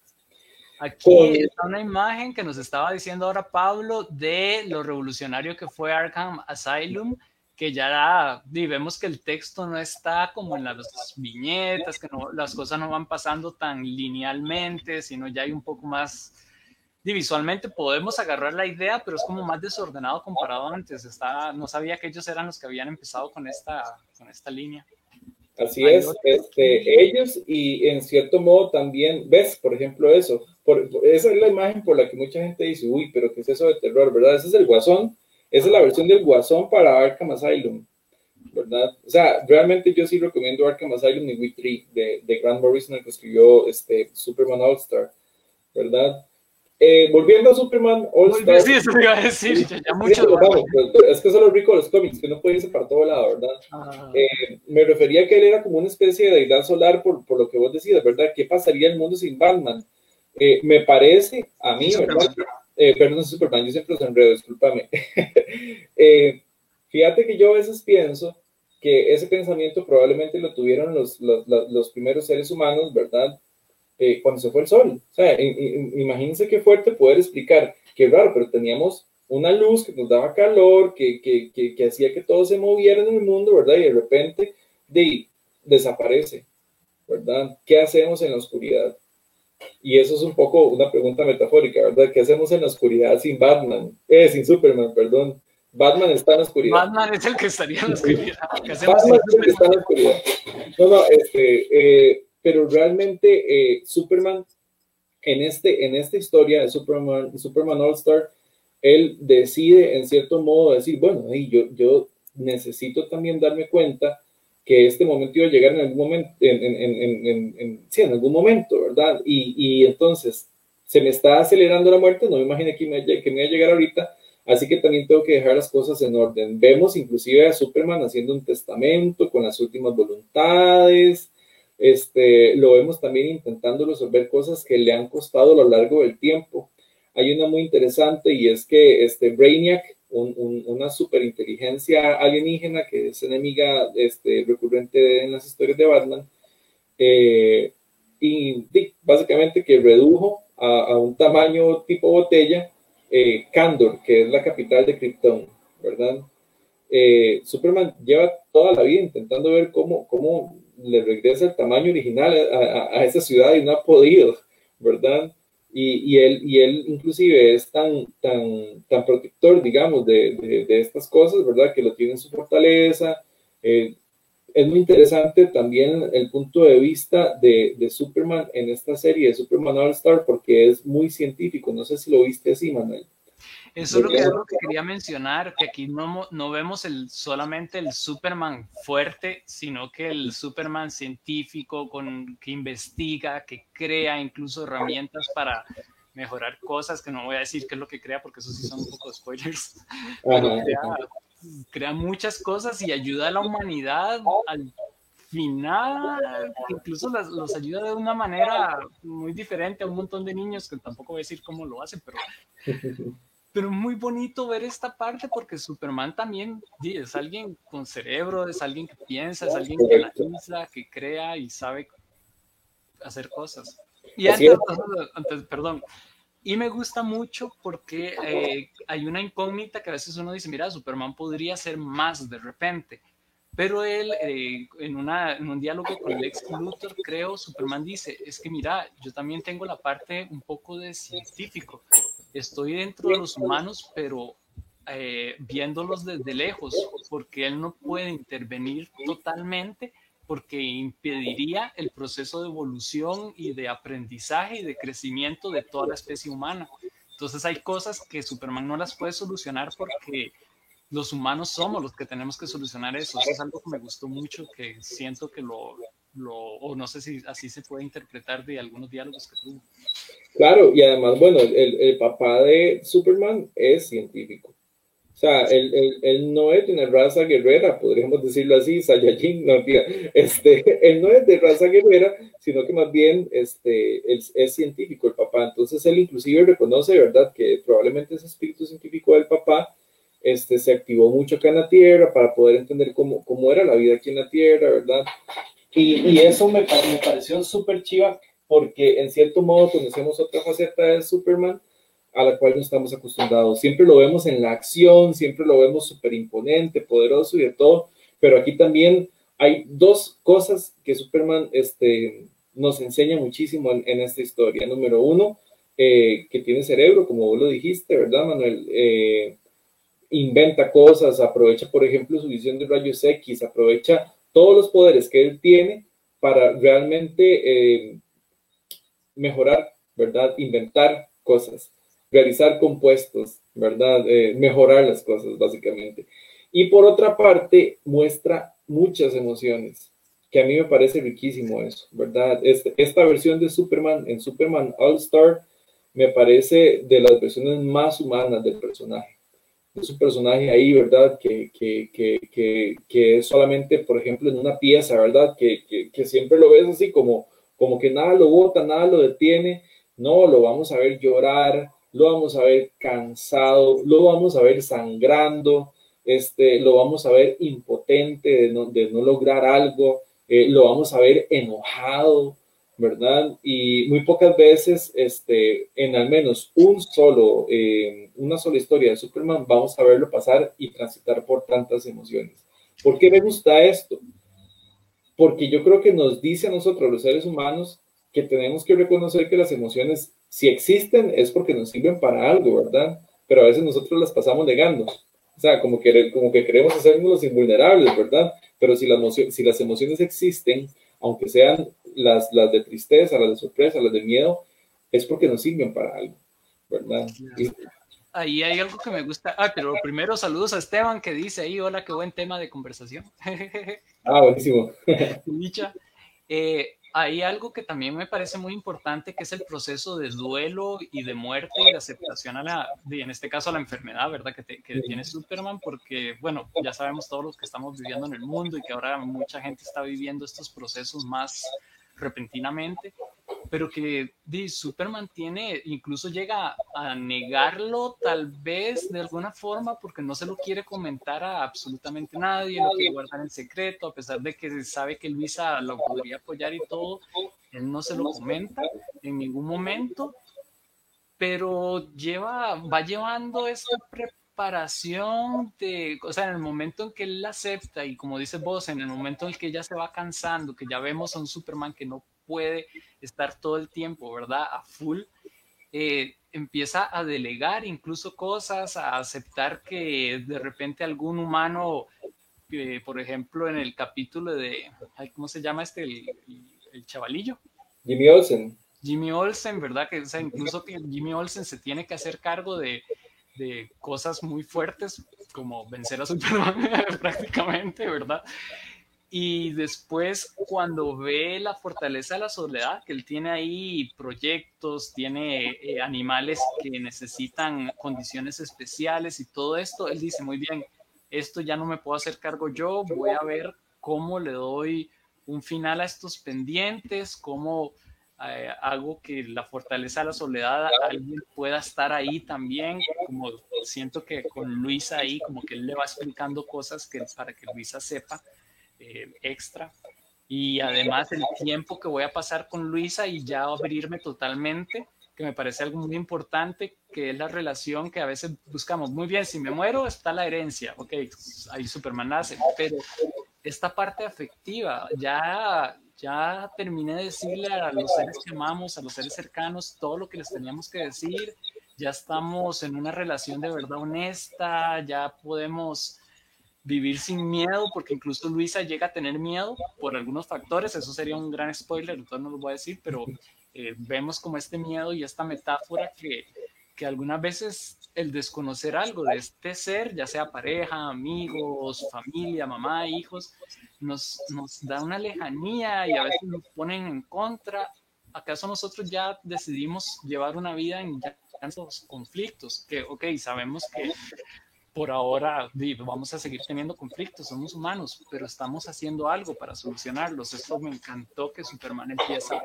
Aquí está una imagen que nos estaba diciendo ahora Pablo de lo revolucionario que fue Arkham Asylum que ya vemos que el texto no está como en las viñetas, que no, las cosas no van pasando tan linealmente, sino ya hay un poco más, visualmente podemos agarrar la idea, pero es como más desordenado comparado antes. Está, no sabía que ellos eran los que habían empezado con esta, con esta línea. Así es, este, ellos y en cierto modo también, ves, por ejemplo, eso, por, esa es la imagen por la que mucha gente dice, uy, pero ¿qué es eso de terror, verdad? Ese es el guasón esa es la versión del Guasón para Arkham Asylum, ¿verdad? O sea, realmente yo sí recomiendo Arkham Asylum y We 3 de, de Grant Morrison, que escribió este, Superman All Star, ¿verdad? Eh, volviendo a Superman All Star. Sí, eso iba a decir, ya, mucho. es que eso es lo rico de los cómics, que no puede irse para todo lado, ¿verdad? Ah. Eh, me refería a que él era como una especie de deidad solar por, por lo que vos decías, ¿verdad? ¿Qué pasaría en el mundo sin Batman? Eh, me parece, a mí, ¿verdad? eh, perdón, Superman, yo siempre los enredo, discúlpame. Eh, fíjate que yo a veces pienso que ese pensamiento probablemente lo tuvieron los, los, los primeros seres humanos, ¿verdad? Eh, cuando se fue el sol. O sea, imagínense qué fuerte poder explicar, qué raro, pero teníamos una luz que nos daba calor, que, que, que, que hacía que todo se moviera en el mundo, ¿verdad? Y de repente de, desaparece, ¿verdad? ¿Qué hacemos en la oscuridad? Y eso es un poco una pregunta metafórica, ¿verdad? ¿Qué hacemos en la oscuridad sin Batman? Eh, sin Superman, perdón. Batman está en la oscuridad. Batman es el que estaría en la oscuridad. Batman es el que está en la oscuridad. No, no, este, eh, pero realmente eh, Superman, en, este, en esta historia de Superman, Superman All Star, él decide en cierto modo decir, bueno, yo, yo necesito también darme cuenta que este momento iba a llegar en algún momento, en, en, en, sí, en algún momento, ¿verdad? Y, y, entonces se me está acelerando la muerte, no me imaginé que me, que me iba a llegar ahorita, así que también tengo que dejar las cosas en orden. Vemos inclusive a Superman haciendo un testamento con las últimas voluntades, este, lo vemos también intentando resolver cosas que le han costado a lo largo del tiempo. Hay una muy interesante y es que este Brainiac una superinteligencia alienígena que es enemiga este, recurrente en las historias de Batman, eh, y, básicamente que redujo a, un tamaño tipo botella eh, Kandor, que es la capital de Krypton, ¿verdad? Eh, Superman lleva toda la vida intentando ver cómo, cómo le regresa el tamaño original a, a esa ciudad y no ha podido, ¿verdad? Y, y, él, y él inclusive es tan, tan, tan protector, digamos, de, de, estas cosas, ¿verdad? Que lo tiene en su fortaleza. Eh, es muy interesante también el punto de vista de, de, Superman en esta serie de Superman All Star porque es muy científico. No sé si lo viste así, Manuel. Eso es lo que, que, quería mencionar, que aquí no, no vemos el, solamente el Superman fuerte, sino que el Superman científico con, que investiga, que crea incluso herramientas para mejorar cosas, que no voy a decir qué es lo que crea, porque eso sí son un poco spoilers, crea, muchas cosas y ayuda a la humanidad al final, incluso los ayuda de una manera muy diferente a un montón de niños, que tampoco voy a decir cómo lo hacen, pero pero es muy bonito ver esta parte porque Superman también es alguien con cerebro, es alguien que piensa, es alguien que analiza, que crea y sabe hacer cosas. Y antes, perdón, y me gusta mucho porque eh, hay una incógnita que a veces uno dice, mira, Superman podría ser más de repente. Pero él, eh, en, una, en un diálogo con Lex Luthor, creo, Superman dice, es que mira, yo también tengo la parte un poco de científico estoy dentro de los humanos, pero eh, viéndolos desde lejos, porque él no puede intervenir totalmente, porque impediría el proceso de evolución y de aprendizaje y de crecimiento de toda la especie humana. Entonces hay cosas que Superman no las puede solucionar porque los humanos somos los que tenemos que solucionar eso. Eso es algo que me gustó mucho, que siento que lo, lo o no sé si así se puede interpretar de algunos diálogos que tuvo. Claro, y además, bueno, el, el papá de Superman es científico. O sea, él, él, él, no es de una raza guerrera, podríamos decirlo así, Saiyajin, no, este, él no es de raza guerrera, sino que más bien este, él, es científico, el papá. Entonces él inclusive reconoce, ¿verdad?, que probablemente ese espíritu científico del papá este, se activó mucho acá en la Tierra para poder entender cómo, cómo era la vida aquí en la Tierra, ¿verdad? Y, eso me, me pareció súper chiva porque en cierto modo conocemos otra faceta de Superman a la cual no estamos acostumbrados. Siempre lo vemos en la acción, siempre lo vemos súper imponente, poderoso y de todo, pero aquí también hay dos cosas que Superman este, nos enseña muchísimo en, esta historia. Número uno, eh, que tiene cerebro, como vos lo dijiste, ¿verdad, Manuel? Eh, inventa cosas, aprovecha, por ejemplo, su visión de rayos X, aprovecha todos los poderes que él tiene para realmente eh, mejorar, ¿verdad? Inventar cosas realizar compuestos, ¿verdad? Eh, mejorar las cosas, básicamente. Y por otra parte, muestra muchas emociones, que a mí me parece riquísimo eso, ¿verdad? Este, esta versión de Superman en Superman All Star me parece de las versiones más humanas del personaje. Es un personaje ahí, ¿verdad? Que, que, que, que, es solamente, por ejemplo, en una pieza, ¿verdad? Que, siempre lo ves así como, como que nada lo bota, nada lo detiene. No, lo vamos a ver llorar, lo vamos a ver cansado, lo vamos a ver sangrando, este, lo vamos a ver impotente de no, de no lograr algo, eh, lo vamos a ver enojado, ¿verdad? Y muy pocas veces, este, en al menos un solo, eh, una sola historia de Superman, vamos a verlo pasar y transitar por tantas emociones. ¿Por qué me gusta esto? Porque yo creo que nos dice a nosotros, los seres humanos, que tenemos que reconocer que las emociones si existen es porque nos sirven para algo, ¿verdad? Pero a veces nosotros las pasamos negando. O sea, como que, como que queremos hacernos los invulnerables, ¿verdad? Pero si, la si las emociones existen, aunque sean las, las de tristeza, las de sorpresa, las de miedo, es porque nos sirven para algo, ¿verdad? Ahí hay algo que me gusta. Ah, pero primero saludos a Esteban que dice ahí, hola, qué buen tema de conversación. ah, buenísimo. eh, hay algo que también me parece muy importante, que es el proceso de duelo y de muerte y de aceptación a la, en este caso a la enfermedad, ¿verdad? Que, que tiene Superman, porque, bueno, ya sabemos todos los que estamos viviendo en el mundo y que ahora mucha gente está viviendo estos procesos más repentinamente, pero que Superman tiene, incluso llega a negarlo tal vez de alguna forma porque no se lo quiere comentar a absolutamente nadie, lo quiere guardar en secreto, a pesar de que sabe que Luisa lo podría apoyar y todo, él no se lo comenta en ningún momento, pero lleva, va llevando esta preparación de, o sea, en el momento en que él la acepta y como dice vos, en el momento en el que ella se va cansando, que ya vemos a un Superman que no puede estar todo el tiempo, ¿verdad? A full. Eh, empieza a delegar incluso cosas, a aceptar que de repente algún humano, eh, por ejemplo, en el capítulo de, ¿cómo se llama este? El, chavalillo. Jimmy Olsen. Jimmy Olsen, ¿verdad? Que o sea, incluso que Jimmy Olsen se tiene que hacer cargo de, de cosas muy fuertes, como vencer a Superman prácticamente, ¿verdad? Y después, cuando ve la fortaleza de la soledad, que él tiene ahí proyectos, tiene eh, animales que necesitan condiciones especiales y todo esto, él dice, muy bien, esto ya no me puedo hacer cargo yo, voy a ver cómo le doy un final a estos pendientes, cómo eh, hago que la fortaleza de la soledad alguien pueda estar ahí también, como siento que con Luisa ahí, como que él le va explicando cosas que, para que Luisa sepa eh, extra. Y además el tiempo que voy a pasar con Luisa y ya abrirme totalmente, que me parece algo muy importante, que es la relación que a veces buscamos. Muy bien, si me muero está la herencia, ok, ahí Superman nace, pero esta parte afectiva, ya, ya terminé de decirle a los seres que amamos, a los seres cercanos, todo lo que les teníamos que decir, ya estamos en una relación de verdad honesta, ya podemos vivir sin miedo, porque incluso Luisa llega a tener miedo por algunos factores, eso sería un gran spoiler, entonces no lo voy a decir, pero eh, vemos como este miedo y esta metáfora que, que algunas veces el desconocer algo de este ser, ya sea pareja, amigos, familia, mamá, hijos, nos, nos da una lejanía y a veces nos ponen en contra. ¿Acaso nosotros ya decidimos llevar una vida en tantos conflictos? Que, ok, sabemos que por ahora vamos a seguir teniendo conflictos, somos humanos, pero estamos haciendo algo para solucionarlos. Esto me encantó que Superman empieza a.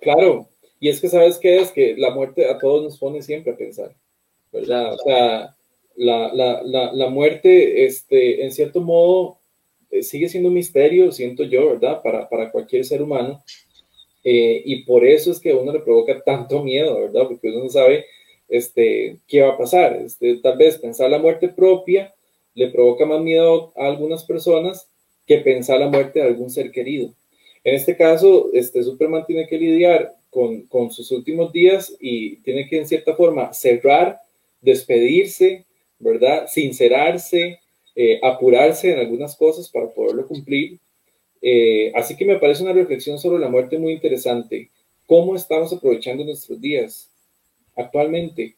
Claro, y es que sabes qué es que la muerte a todos nos pone siempre a pensar. O sea, la, la, la, la muerte, este, en cierto modo, eh, sigue siendo un misterio, siento yo, ¿verdad? Para, para cualquier ser humano. Eh, y por eso es que a uno le provoca tanto miedo, ¿verdad? Porque uno no sabe este, qué va a pasar. Este, tal vez pensar la muerte propia le provoca más miedo a algunas personas que pensar la muerte de algún ser querido. En este caso, este Superman tiene que lidiar con, sus últimos días y tiene que en cierta forma cerrar, despedirse, ¿verdad? Sincerarse, eh, apurarse en algunas cosas para poderlo cumplir. Eh, así que me parece una reflexión sobre la muerte muy interesante. ¿Cómo estamos aprovechando nuestros días? actualmente.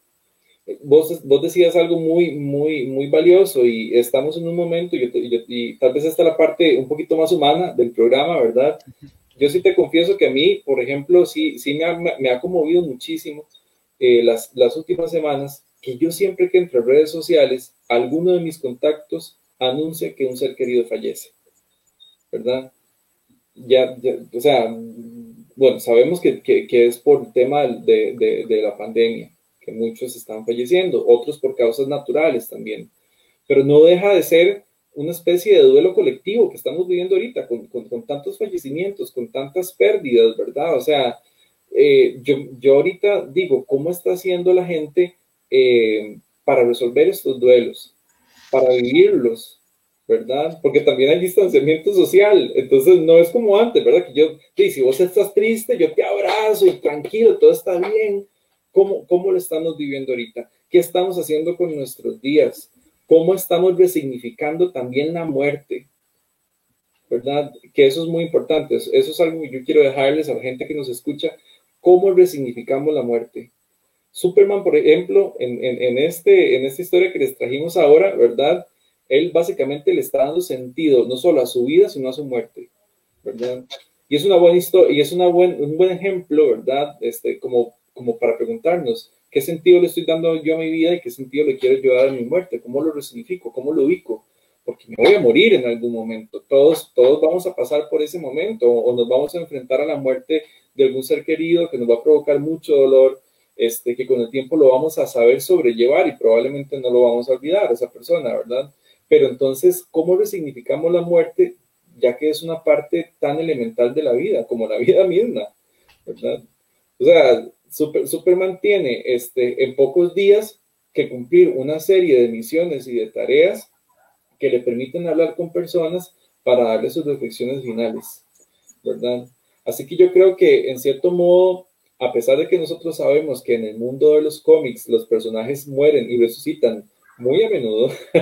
Vos, vos decías algo muy, muy, muy valioso y estamos en un momento, y, y, tal vez esta es la parte un poquito más humana del programa, ¿verdad? Yo sí te confieso que a mí, por ejemplo, sí, sí me ha, me ha conmovido muchísimo eh, las, las últimas semanas que yo siempre que entro a redes sociales, alguno de mis contactos anuncia que un ser querido fallece, ¿verdad? Ya, ya o sea, bueno, sabemos que, que, es por el tema de, de, de, la pandemia, que muchos están falleciendo, otros por causas naturales también, pero no deja de ser una especie de duelo colectivo que estamos viviendo ahorita, con, con, con tantos fallecimientos, con tantas pérdidas, ¿verdad? O sea, eh, yo, yo ahorita digo, ¿cómo está haciendo la gente eh, para resolver estos duelos, para vivirlos? ¿verdad? Porque también hay distanciamiento social, entonces no es como antes, ¿verdad? Que yo, si vos estás triste, yo te abrazo y tranquilo, todo está bien. ¿Cómo, ¿Cómo lo estamos viviendo ahorita? ¿Qué estamos haciendo con nuestros días? ¿Cómo estamos resignificando también la muerte? ¿Verdad? Que eso es muy importante. Eso es algo que yo quiero dejarles a la gente que nos escucha. ¿Cómo resignificamos la muerte? Superman, por ejemplo, en, en, este, en esta historia que les trajimos ahora, ¿verdad? él básicamente le está dando sentido no solo a su vida, sino a su muerte, ¿verdad? Y es una buena historia, y es una buen, un buen ejemplo, ¿verdad? Este, como, como para preguntarnos, ¿qué sentido le estoy dando yo a mi vida y qué sentido le quiero yo dar a mi muerte? ¿Cómo lo resignifico? ¿Cómo lo ubico? Porque me voy a morir en algún momento. Todos, todos vamos a pasar por ese momento o nos vamos a enfrentar a la muerte de algún ser querido que nos va a provocar mucho dolor, este, que con el tiempo lo vamos a saber sobrellevar y probablemente no lo vamos a olvidar, esa persona, ¿verdad? Pero entonces, ¿cómo resignificamos la muerte, ya que es una parte tan elemental de la vida, como la vida misma? ¿verdad? O sea, Superman tiene este, en pocos días que cumplir una serie de misiones y de tareas que le permiten hablar con personas para darle sus reflexiones finales, ¿verdad? Así que yo creo que en cierto modo, a pesar de que nosotros sabemos que en el mundo de los cómics los personajes mueren y resucitan muy a menudo,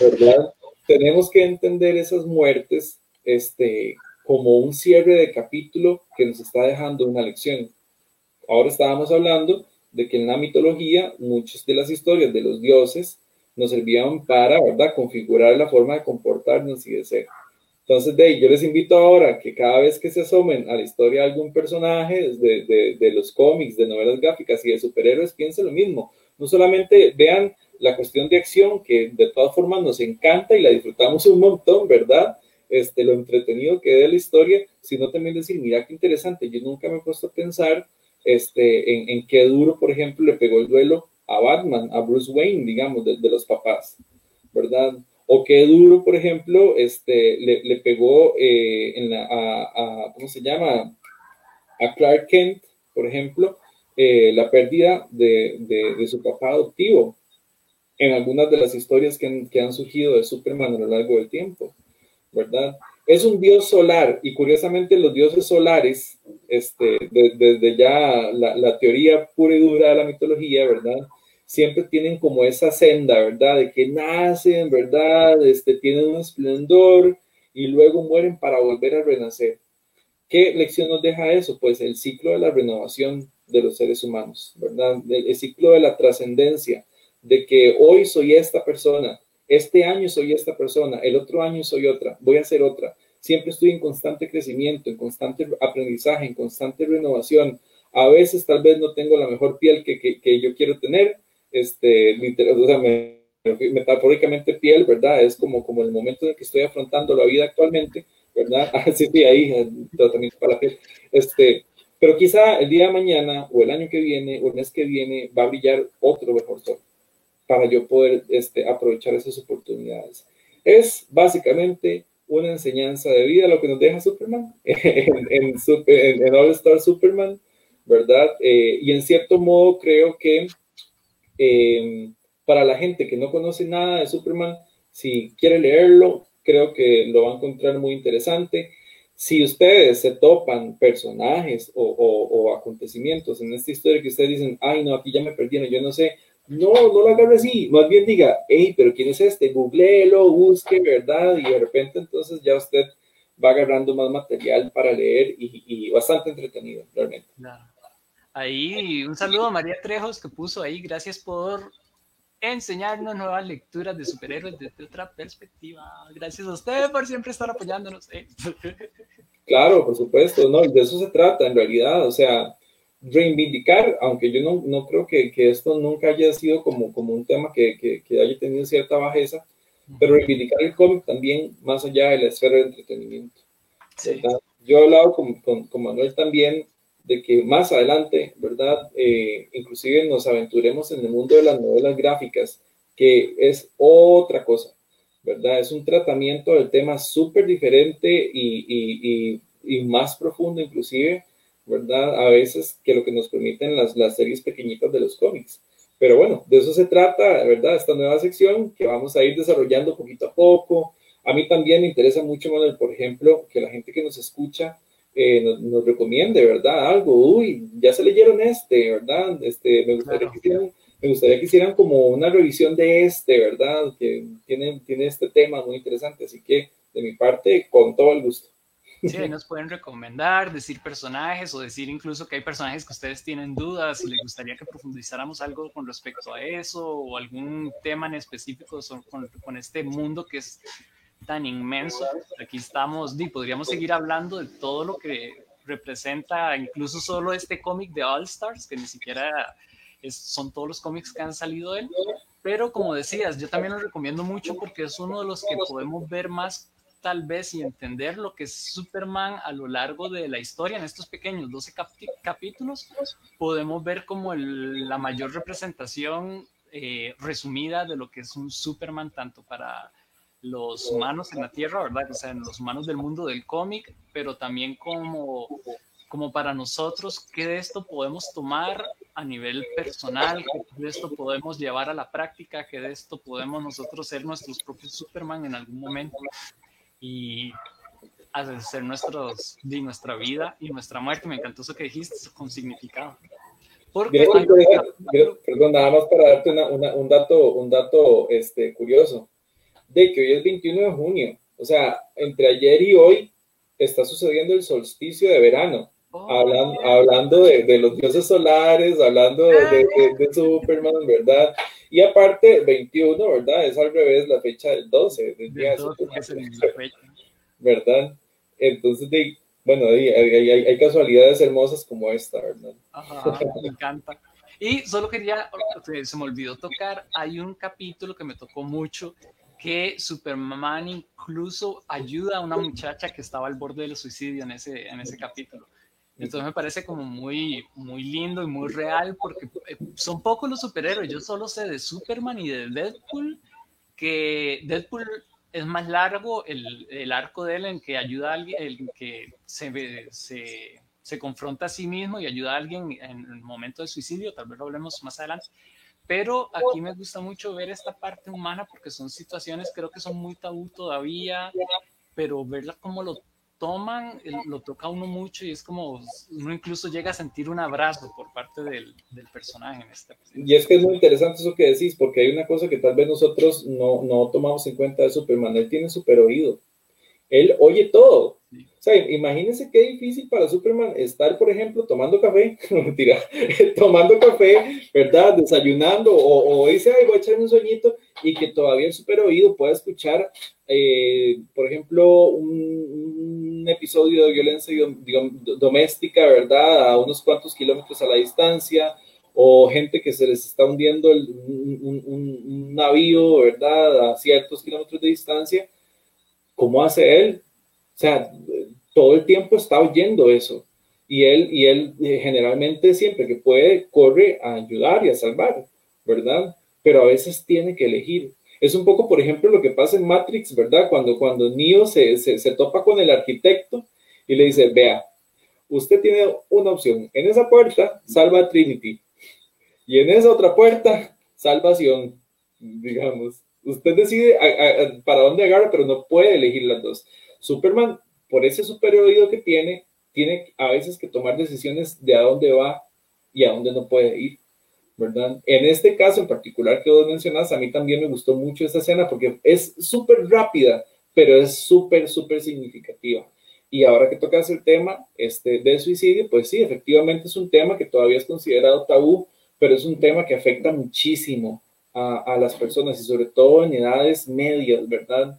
¿verdad? Tenemos que entender esas muertes este, como un cierre de capítulo que nos está dejando una lección. Ahora estábamos hablando de que en la mitología muchas de las historias de los dioses nos servían para, ¿verdad?, configurar la forma de comportarnos y de ser. Entonces, de ahí, yo les invito ahora que cada vez que se asomen a la historia de algún personaje de, de, de los cómics, de novelas gráficas y de superhéroes, piensen lo mismo. No solamente vean la cuestión de acción, que de todas formas nos encanta y la disfrutamos un montón, ¿verdad? Este, lo entretenido que es la historia, sino también decir, mira qué interesante, yo nunca me he puesto a pensar este, en, en qué duro, por ejemplo, le pegó el duelo a Batman, a Bruce Wayne, digamos, de, de los papás, ¿verdad? O qué duro, por ejemplo, este, le, le pegó eh, en la, a, ¿cómo se llama? A Clark Kent, por ejemplo, eh, la pérdida de, de, su papá adoptivo, en algunas de las historias que que han, surgido de Superman a lo largo del tiempo, ¿verdad? Es un dios solar y curiosamente los dioses solares, este, desde de, ya la, la, teoría pura y dura de la mitología, ¿verdad? siempre tienen como esa senda, ¿verdad? De que nacen, ¿verdad? Este, tienen un esplendor y luego mueren para volver a renacer. ¿Qué lección nos deja eso? Pues el ciclo de la renovación de los seres humanos, ¿verdad? El, ciclo de la trascendencia, de que hoy soy esta persona, este año soy esta persona, el otro año soy otra, voy a ser otra. Siempre estoy en constante crecimiento, en constante aprendizaje, en constante renovación. A veces tal vez no tengo la mejor piel que, que, yo quiero tener, este, metafóricamente piel, ¿verdad? Es como, como el momento en el que estoy afrontando la vida actualmente, ¿verdad? Así sí, ahí, tratamiento para la piel. Este, pero quizá el día de mañana o el año que viene o el mes que viene va a brillar otro mejor sol para yo poder este, aprovechar esas oportunidades. Es básicamente una enseñanza de vida lo que nos deja Superman en, en, All Star Superman, ¿verdad? Eh, y en cierto modo creo que em, para la gente que no conoce nada de Superman, si quiere leerlo, creo que lo va a encontrar muy interesante. Si ustedes se topan personajes o, acontecimientos en esta historia que ustedes dicen, ay, no, aquí ya me perdieron, yo no sé, no, no lo agarre así, más bien diga, hey, pero ¿quién es este? Googleelo, busque, ¿verdad? Y de repente entonces ya usted va agarrando más material para leer y, bastante entretenido, realmente. Ahí un saludo a María Trejos que puso ahí, gracias por enseñarnos nuevas lecturas de superhéroes desde otra perspectiva. Gracias a usted por siempre estar apoyándonos. ¿eh? Claro, por supuesto, no, de eso se trata en realidad, o sea, reivindicar, aunque yo no, no creo que, que, esto nunca haya sido como, como un tema que, que, haya tenido cierta bajeza, pero reivindicar el cómic también más allá de la esfera de entretenimiento. Yo he hablado con, con, con Manuel también de que más adelante, ¿verdad? Eh, inclusive nos aventuremos en el mundo de las novelas gráficas, que es otra cosa, ¿verdad? Es un tratamiento del tema súper diferente y, y, y, más profundo inclusive, ¿verdad? A veces que lo que nos permiten las, las series pequeñitas de los cómics. Pero bueno, de eso se trata, ¿verdad? Esta nueva sección que vamos a ir desarrollando poquito a poco. A mí también me interesa mucho, Manuel, por ejemplo, que la gente que nos escucha eh, nos, recomiende, ¿verdad? Algo, uy, ya se leyeron este, ¿verdad? Este, me gustaría, que hicieran, me gustaría que hicieran como una revisión de este, ¿verdad? Que tiene, tiene este tema muy interesante, así que de mi parte, con todo el gusto. Sí, nos pueden recomendar, decir personajes o decir incluso que hay personajes que ustedes tienen dudas y les gustaría que profundizáramos algo con respecto a eso o algún tema en específico con, con este mundo que es tan inmenso. Aquí estamos, y podríamos seguir hablando de todo lo que representa incluso solo este cómic de All Stars, que ni siquiera es, son todos los cómics que han salido de él. Pero como decías, yo también lo recomiendo mucho porque es uno de los que podemos ver más tal vez y entender lo que es Superman a lo largo de la historia en estos pequeños 12 capítulos, podemos ver como la mayor representación eh, resumida de lo que es un Superman tanto para los humanos en la Tierra, ¿verdad? O sea, en los humanos del mundo del cómic, pero también como, como para nosotros, ¿qué de esto podemos tomar a nivel personal? ¿Qué de esto podemos llevar a la práctica? ¿Qué de esto podemos nosotros ser nuestros propios Superman en algún momento? Y hacer nuestros, de nuestra vida y nuestra muerte. Me encantó eso que dijiste, con significado. Porque perdón, nada más para darte un dato, un dato este, curioso de que hoy es 21 de junio. O sea, entre ayer y hoy está sucediendo el solsticio de verano. Oh, hablando, de, los dioses solares, hablando de, Superman, ¿verdad? Y aparte, 21, ¿verdad? Es al revés la fecha del 12, del día de. ¿Verdad? Entonces, bueno, hay, hay, casualidades hermosas como esta, ¿verdad? Ajá, me encanta. Y solo quería, se me olvidó tocar, hay un capítulo que me tocó mucho que Superman incluso ayuda a una muchacha que estaba al borde del suicidio en ese, en ese capítulo. Entonces me parece como muy, muy lindo y muy real porque eh, son pocos los superhéroes. Yo solo sé de Superman y de Deadpool, que Deadpool es más largo el, el arco de él en que ayuda a alguien, el que se, se, se confronta a sí mismo y ayuda a alguien en el momento del suicidio. Tal vez lo hablemos más adelante. Pero aquí me gusta mucho ver esta parte humana porque son situaciones creo que son muy tabú todavía, pero verla como lo toman, lo toca uno mucho y es como uno incluso llega a sentir un abrazo por parte del, del personaje en este. Y es que es muy interesante eso que decís, porque hay una cosa que tal vez nosotros no, no tomamos en cuenta de Superman, él tiene super oído, él oye todo. O sea, imagínense qué difícil para Superman estar, por ejemplo, tomando café, mentira, tomando café, ¿verdad? Desayunando o, o, dice, ay, voy a echar un sueñito y que todavía el super oído pueda escuchar, eh, por ejemplo, un, episodio de violencia doméstica, ¿verdad? A unos cuantos kilómetros a la distancia o gente que se les está hundiendo un, un navío, ¿verdad? A ciertos kilómetros de distancia. ¿Cómo hace él? O sea, todo el tiempo está oyendo eso. Y él, y él eh, generalmente siempre que puede corre a ayudar y a salvar, ¿verdad? Pero a veces tiene que elegir. Es un poco, por ejemplo, lo que pasa en Matrix, ¿verdad? Cuando, cuando Neo se, se, se topa con el arquitecto y le dice, vea, usted tiene una opción. En esa puerta, salva a Trinity. Y en esa otra puerta, salvación, digamos. Usted decide para dónde agarra, pero no puede elegir las dos. Superman por ese super oído que tiene, tiene a veces que tomar decisiones de a dónde va y a dónde no puede ir, ¿verdad? En este caso en particular que vos mencionas, a mí también me gustó mucho esa escena porque es súper rápida, pero es súper, súper significativa. Y ahora que tocas el tema este, del suicidio, pues sí, efectivamente es un tema que todavía es considerado tabú, pero es un tema que afecta muchísimo a, a las personas y sobre todo en edades medias, ¿verdad?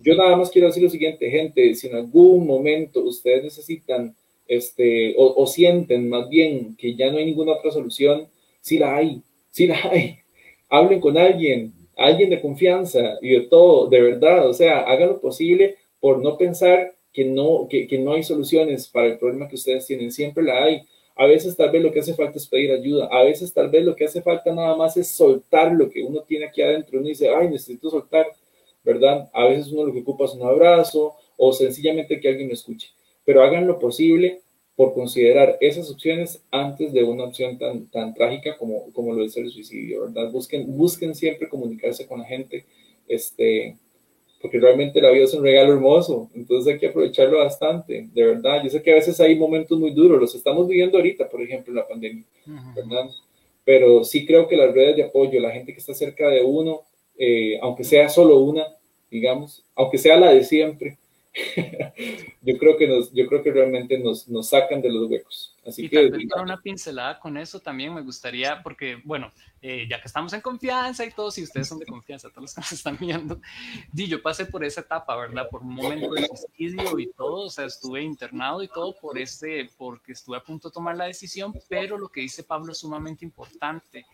Yo nada más quiero decir lo siguiente, gente, si en algún momento ustedes necesitan este, o, sienten más bien que ya no hay ninguna otra solución, sí la hay, sí la hay. Hablen con alguien, alguien de confianza y de todo, de verdad, o sea, hagan lo posible por no pensar que no, que, que no hay soluciones para el problema que ustedes tienen, siempre la hay. A veces tal vez lo que hace falta es pedir ayuda, a veces tal vez lo que hace falta nada más es soltar lo que uno tiene aquí adentro, uno dice, ay, necesito soltar, ¿verdad? A veces uno lo que ocupa es un abrazo o sencillamente que alguien lo escuche, pero hagan lo posible por considerar esas opciones antes de una opción tan, tan trágica como, como lo es el suicidio, ¿verdad? Busquen, busquen siempre comunicarse con la gente, este, porque realmente la vida es un regalo hermoso, entonces hay que aprovecharlo bastante, de verdad. Yo sé que a veces hay momentos muy duros, los estamos viviendo ahorita, por ejemplo, en la pandemia, ¿verdad? Pero sí creo que las redes de apoyo, la gente que está cerca de uno, eh, aunque sea solo una, digamos, aunque sea la de siempre, yo creo que nos, yo creo que realmente nos, nos sacan de los huecos. Así y que tal para una pincelada con eso también me gustaría, porque bueno, eh, ya que estamos en confianza y todos, y ustedes son de confianza, todos los que nos están viendo, di, yo pasé por esa etapa, ¿verdad? Por un momento de suicidio y todo, o sea, estuve internado y todo por este, porque estuve a punto de tomar la decisión, pero lo que dice Pablo es sumamente importante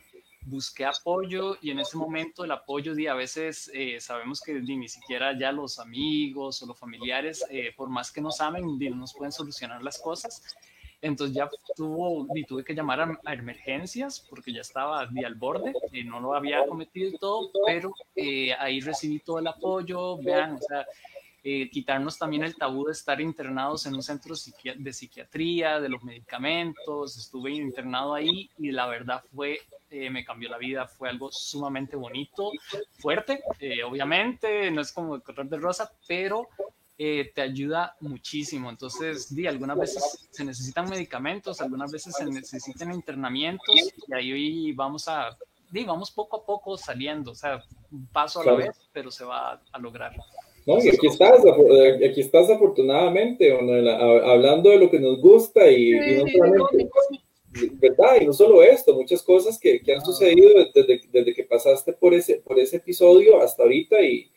busqué apoyo y en ese momento el apoyo, a veces eh, sabemos que ni siquiera ya los amigos o los familiares, eh, por más que nos amen, no nos pueden solucionar las cosas. Entonces ya tuvo, y tuve que llamar a, emergencias porque ya estaba al borde, y no lo había cometido todo, pero eh, ahí recibí todo el apoyo, vean, o sea, eh, quitarnos también el tabú de estar internados en un centro de psiquiatría, de los medicamentos, estuve internado ahí y la verdad fue, eh, me cambió la vida, fue algo sumamente bonito, fuerte, eh, obviamente, no es como el color de rosa, pero te ayuda muchísimo. Entonces, di, algunas veces se necesitan medicamentos, algunas veces se necesitan internamientos y ahí vamos a, di, vamos poco a poco saliendo, o sea, un paso a la vez, pero se va a lograr. No, y aquí estás, eh, aquí estás afortunadamente, hablando de lo que nos gusta y, no solamente, ¿verdad? Y no solo esto, muchas cosas que, que han sucedido desde, desde, que pasaste por ese, por ese episodio hasta ahorita y,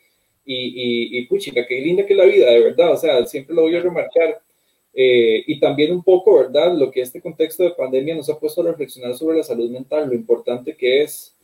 y, y, puchica, qué linda que es la vida, de verdad, o sea, siempre lo voy a remarcar. Eh, y también un poco, ¿verdad? Lo que este contexto de pandemia nos ha puesto a reflexionar sobre la salud mental, lo importante que es,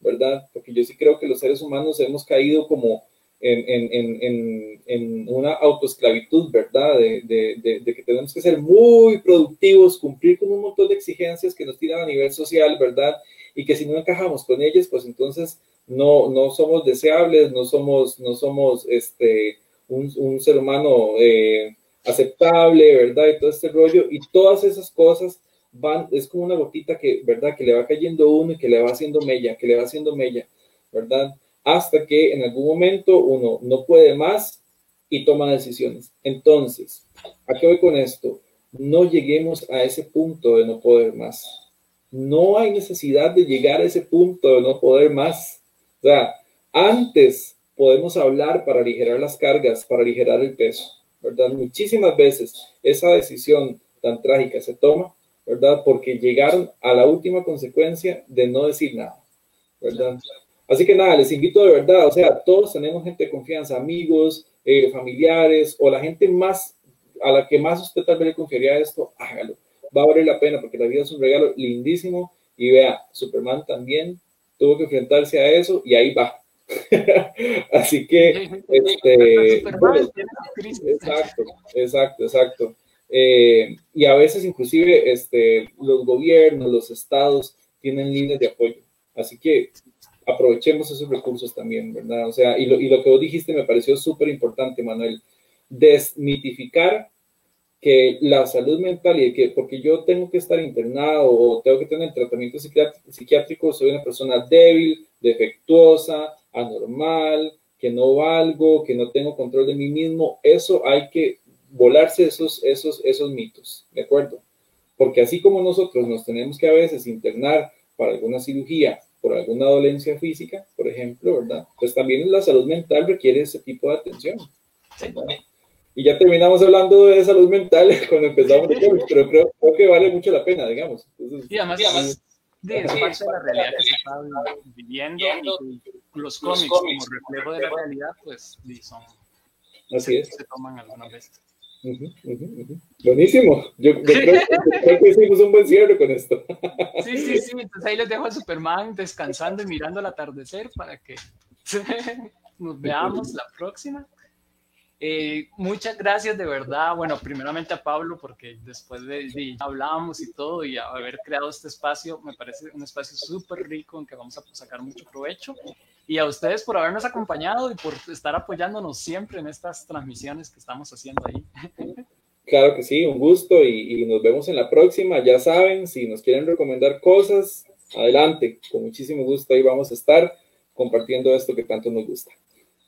¿verdad? Porque yo sí creo que los seres humanos hemos caído como en, en, en, en una autoesclavitud, ¿verdad? De, de, de, que tenemos que ser muy productivos, cumplir con un montón de exigencias que nos tiran a nivel social, ¿verdad? Y que si no encajamos con ellas, pues entonces no, no somos deseables, no somos, no somos este, un, un ser humano eh, aceptable, ¿verdad? Y todo este rollo, y todas esas cosas van, es como una gotita que, ¿verdad? Que le va cayendo uno y que le va haciendo mella, que le va haciendo mella, ¿verdad? Hasta que en algún momento uno no puede más y toma decisiones. Entonces, ¿a qué voy con esto? No lleguemos a ese punto de no poder más. No hay necesidad de llegar a ese punto de no poder más. Antes podemos hablar para aligerar las cargas, para aligerar el peso, ¿verdad? Muchísimas veces esa decisión tan trágica se toma, ¿verdad? Porque llegaron a la última consecuencia de no decir nada. Así que nada, les invito de verdad, o sea, todos tenemos gente de confianza, amigos, eh, familiares o la gente más a la que más usted tal vez le confiaría esto, hágalo. Va a valer la pena porque la vida es un regalo lindísimo y vea, Superman también tuvo que enfrentarse a eso y ahí va. Así que, este, exacto, exacto, exacto. Eh, y a veces inclusive este, los gobiernos, los estados tienen líneas de apoyo. Así que aprovechemos esos recursos también, ¿verdad? O sea, y lo, y lo que vos dijiste me pareció súper importante, Manuel, desmitificar que la salud mental y que porque yo tengo que estar internado o tengo que tener tratamiento psiquiátrico, soy una persona débil, defectuosa, anormal, que no valgo, que no tengo control de mí mismo, eso hay que volarse esos, esos, esos mitos, ¿de acuerdo? Porque así como nosotros nos tenemos que a veces internar para alguna cirugía por alguna dolencia física, por ejemplo, ¿verdad? Pues también la salud mental requiere ese tipo de atención. Y ya terminamos hablando de salud mental cuando empezamos, pero creo, que vale mucho la pena, digamos. y además, además de, es parte de la realidad que se está viviendo y los cómics como reflejo de la realidad, pues son, Así es. se toman algunas veces. Buenísimo. Yo, creo, que hicimos un buen cierre con esto. Sí, sí, sí. Entonces ahí les dejo a Superman descansando y mirando el atardecer para que nos veamos la próxima. Eh, muchas gracias de verdad. Bueno, primeramente a Pablo, porque después de, de hablábamos y todo, y haber creado este espacio, me parece un espacio súper rico en que vamos a sacar mucho provecho y a ustedes por habernos acompañado y por estar apoyándonos siempre en estas transmisiones que estamos haciendo ahí. Claro que sí, un gusto y, nos vemos en la próxima. Ya saben, si nos quieren recomendar cosas, adelante, con muchísimo gusto ahí vamos a estar compartiendo esto que tanto nos gusta.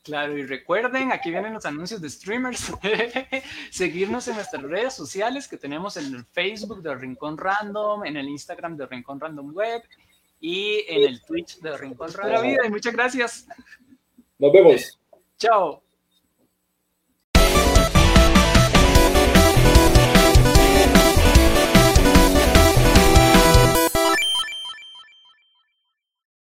Claro, y recuerden, aquí vienen los anuncios de streamers. Seguirnos en nuestras redes sociales que tenemos en el Facebook de Rincón Random, en el Instagram de Rincón Random Web y en el Twitch de Rincón Vida. Y muchas gracias. Nos vemos. Chao.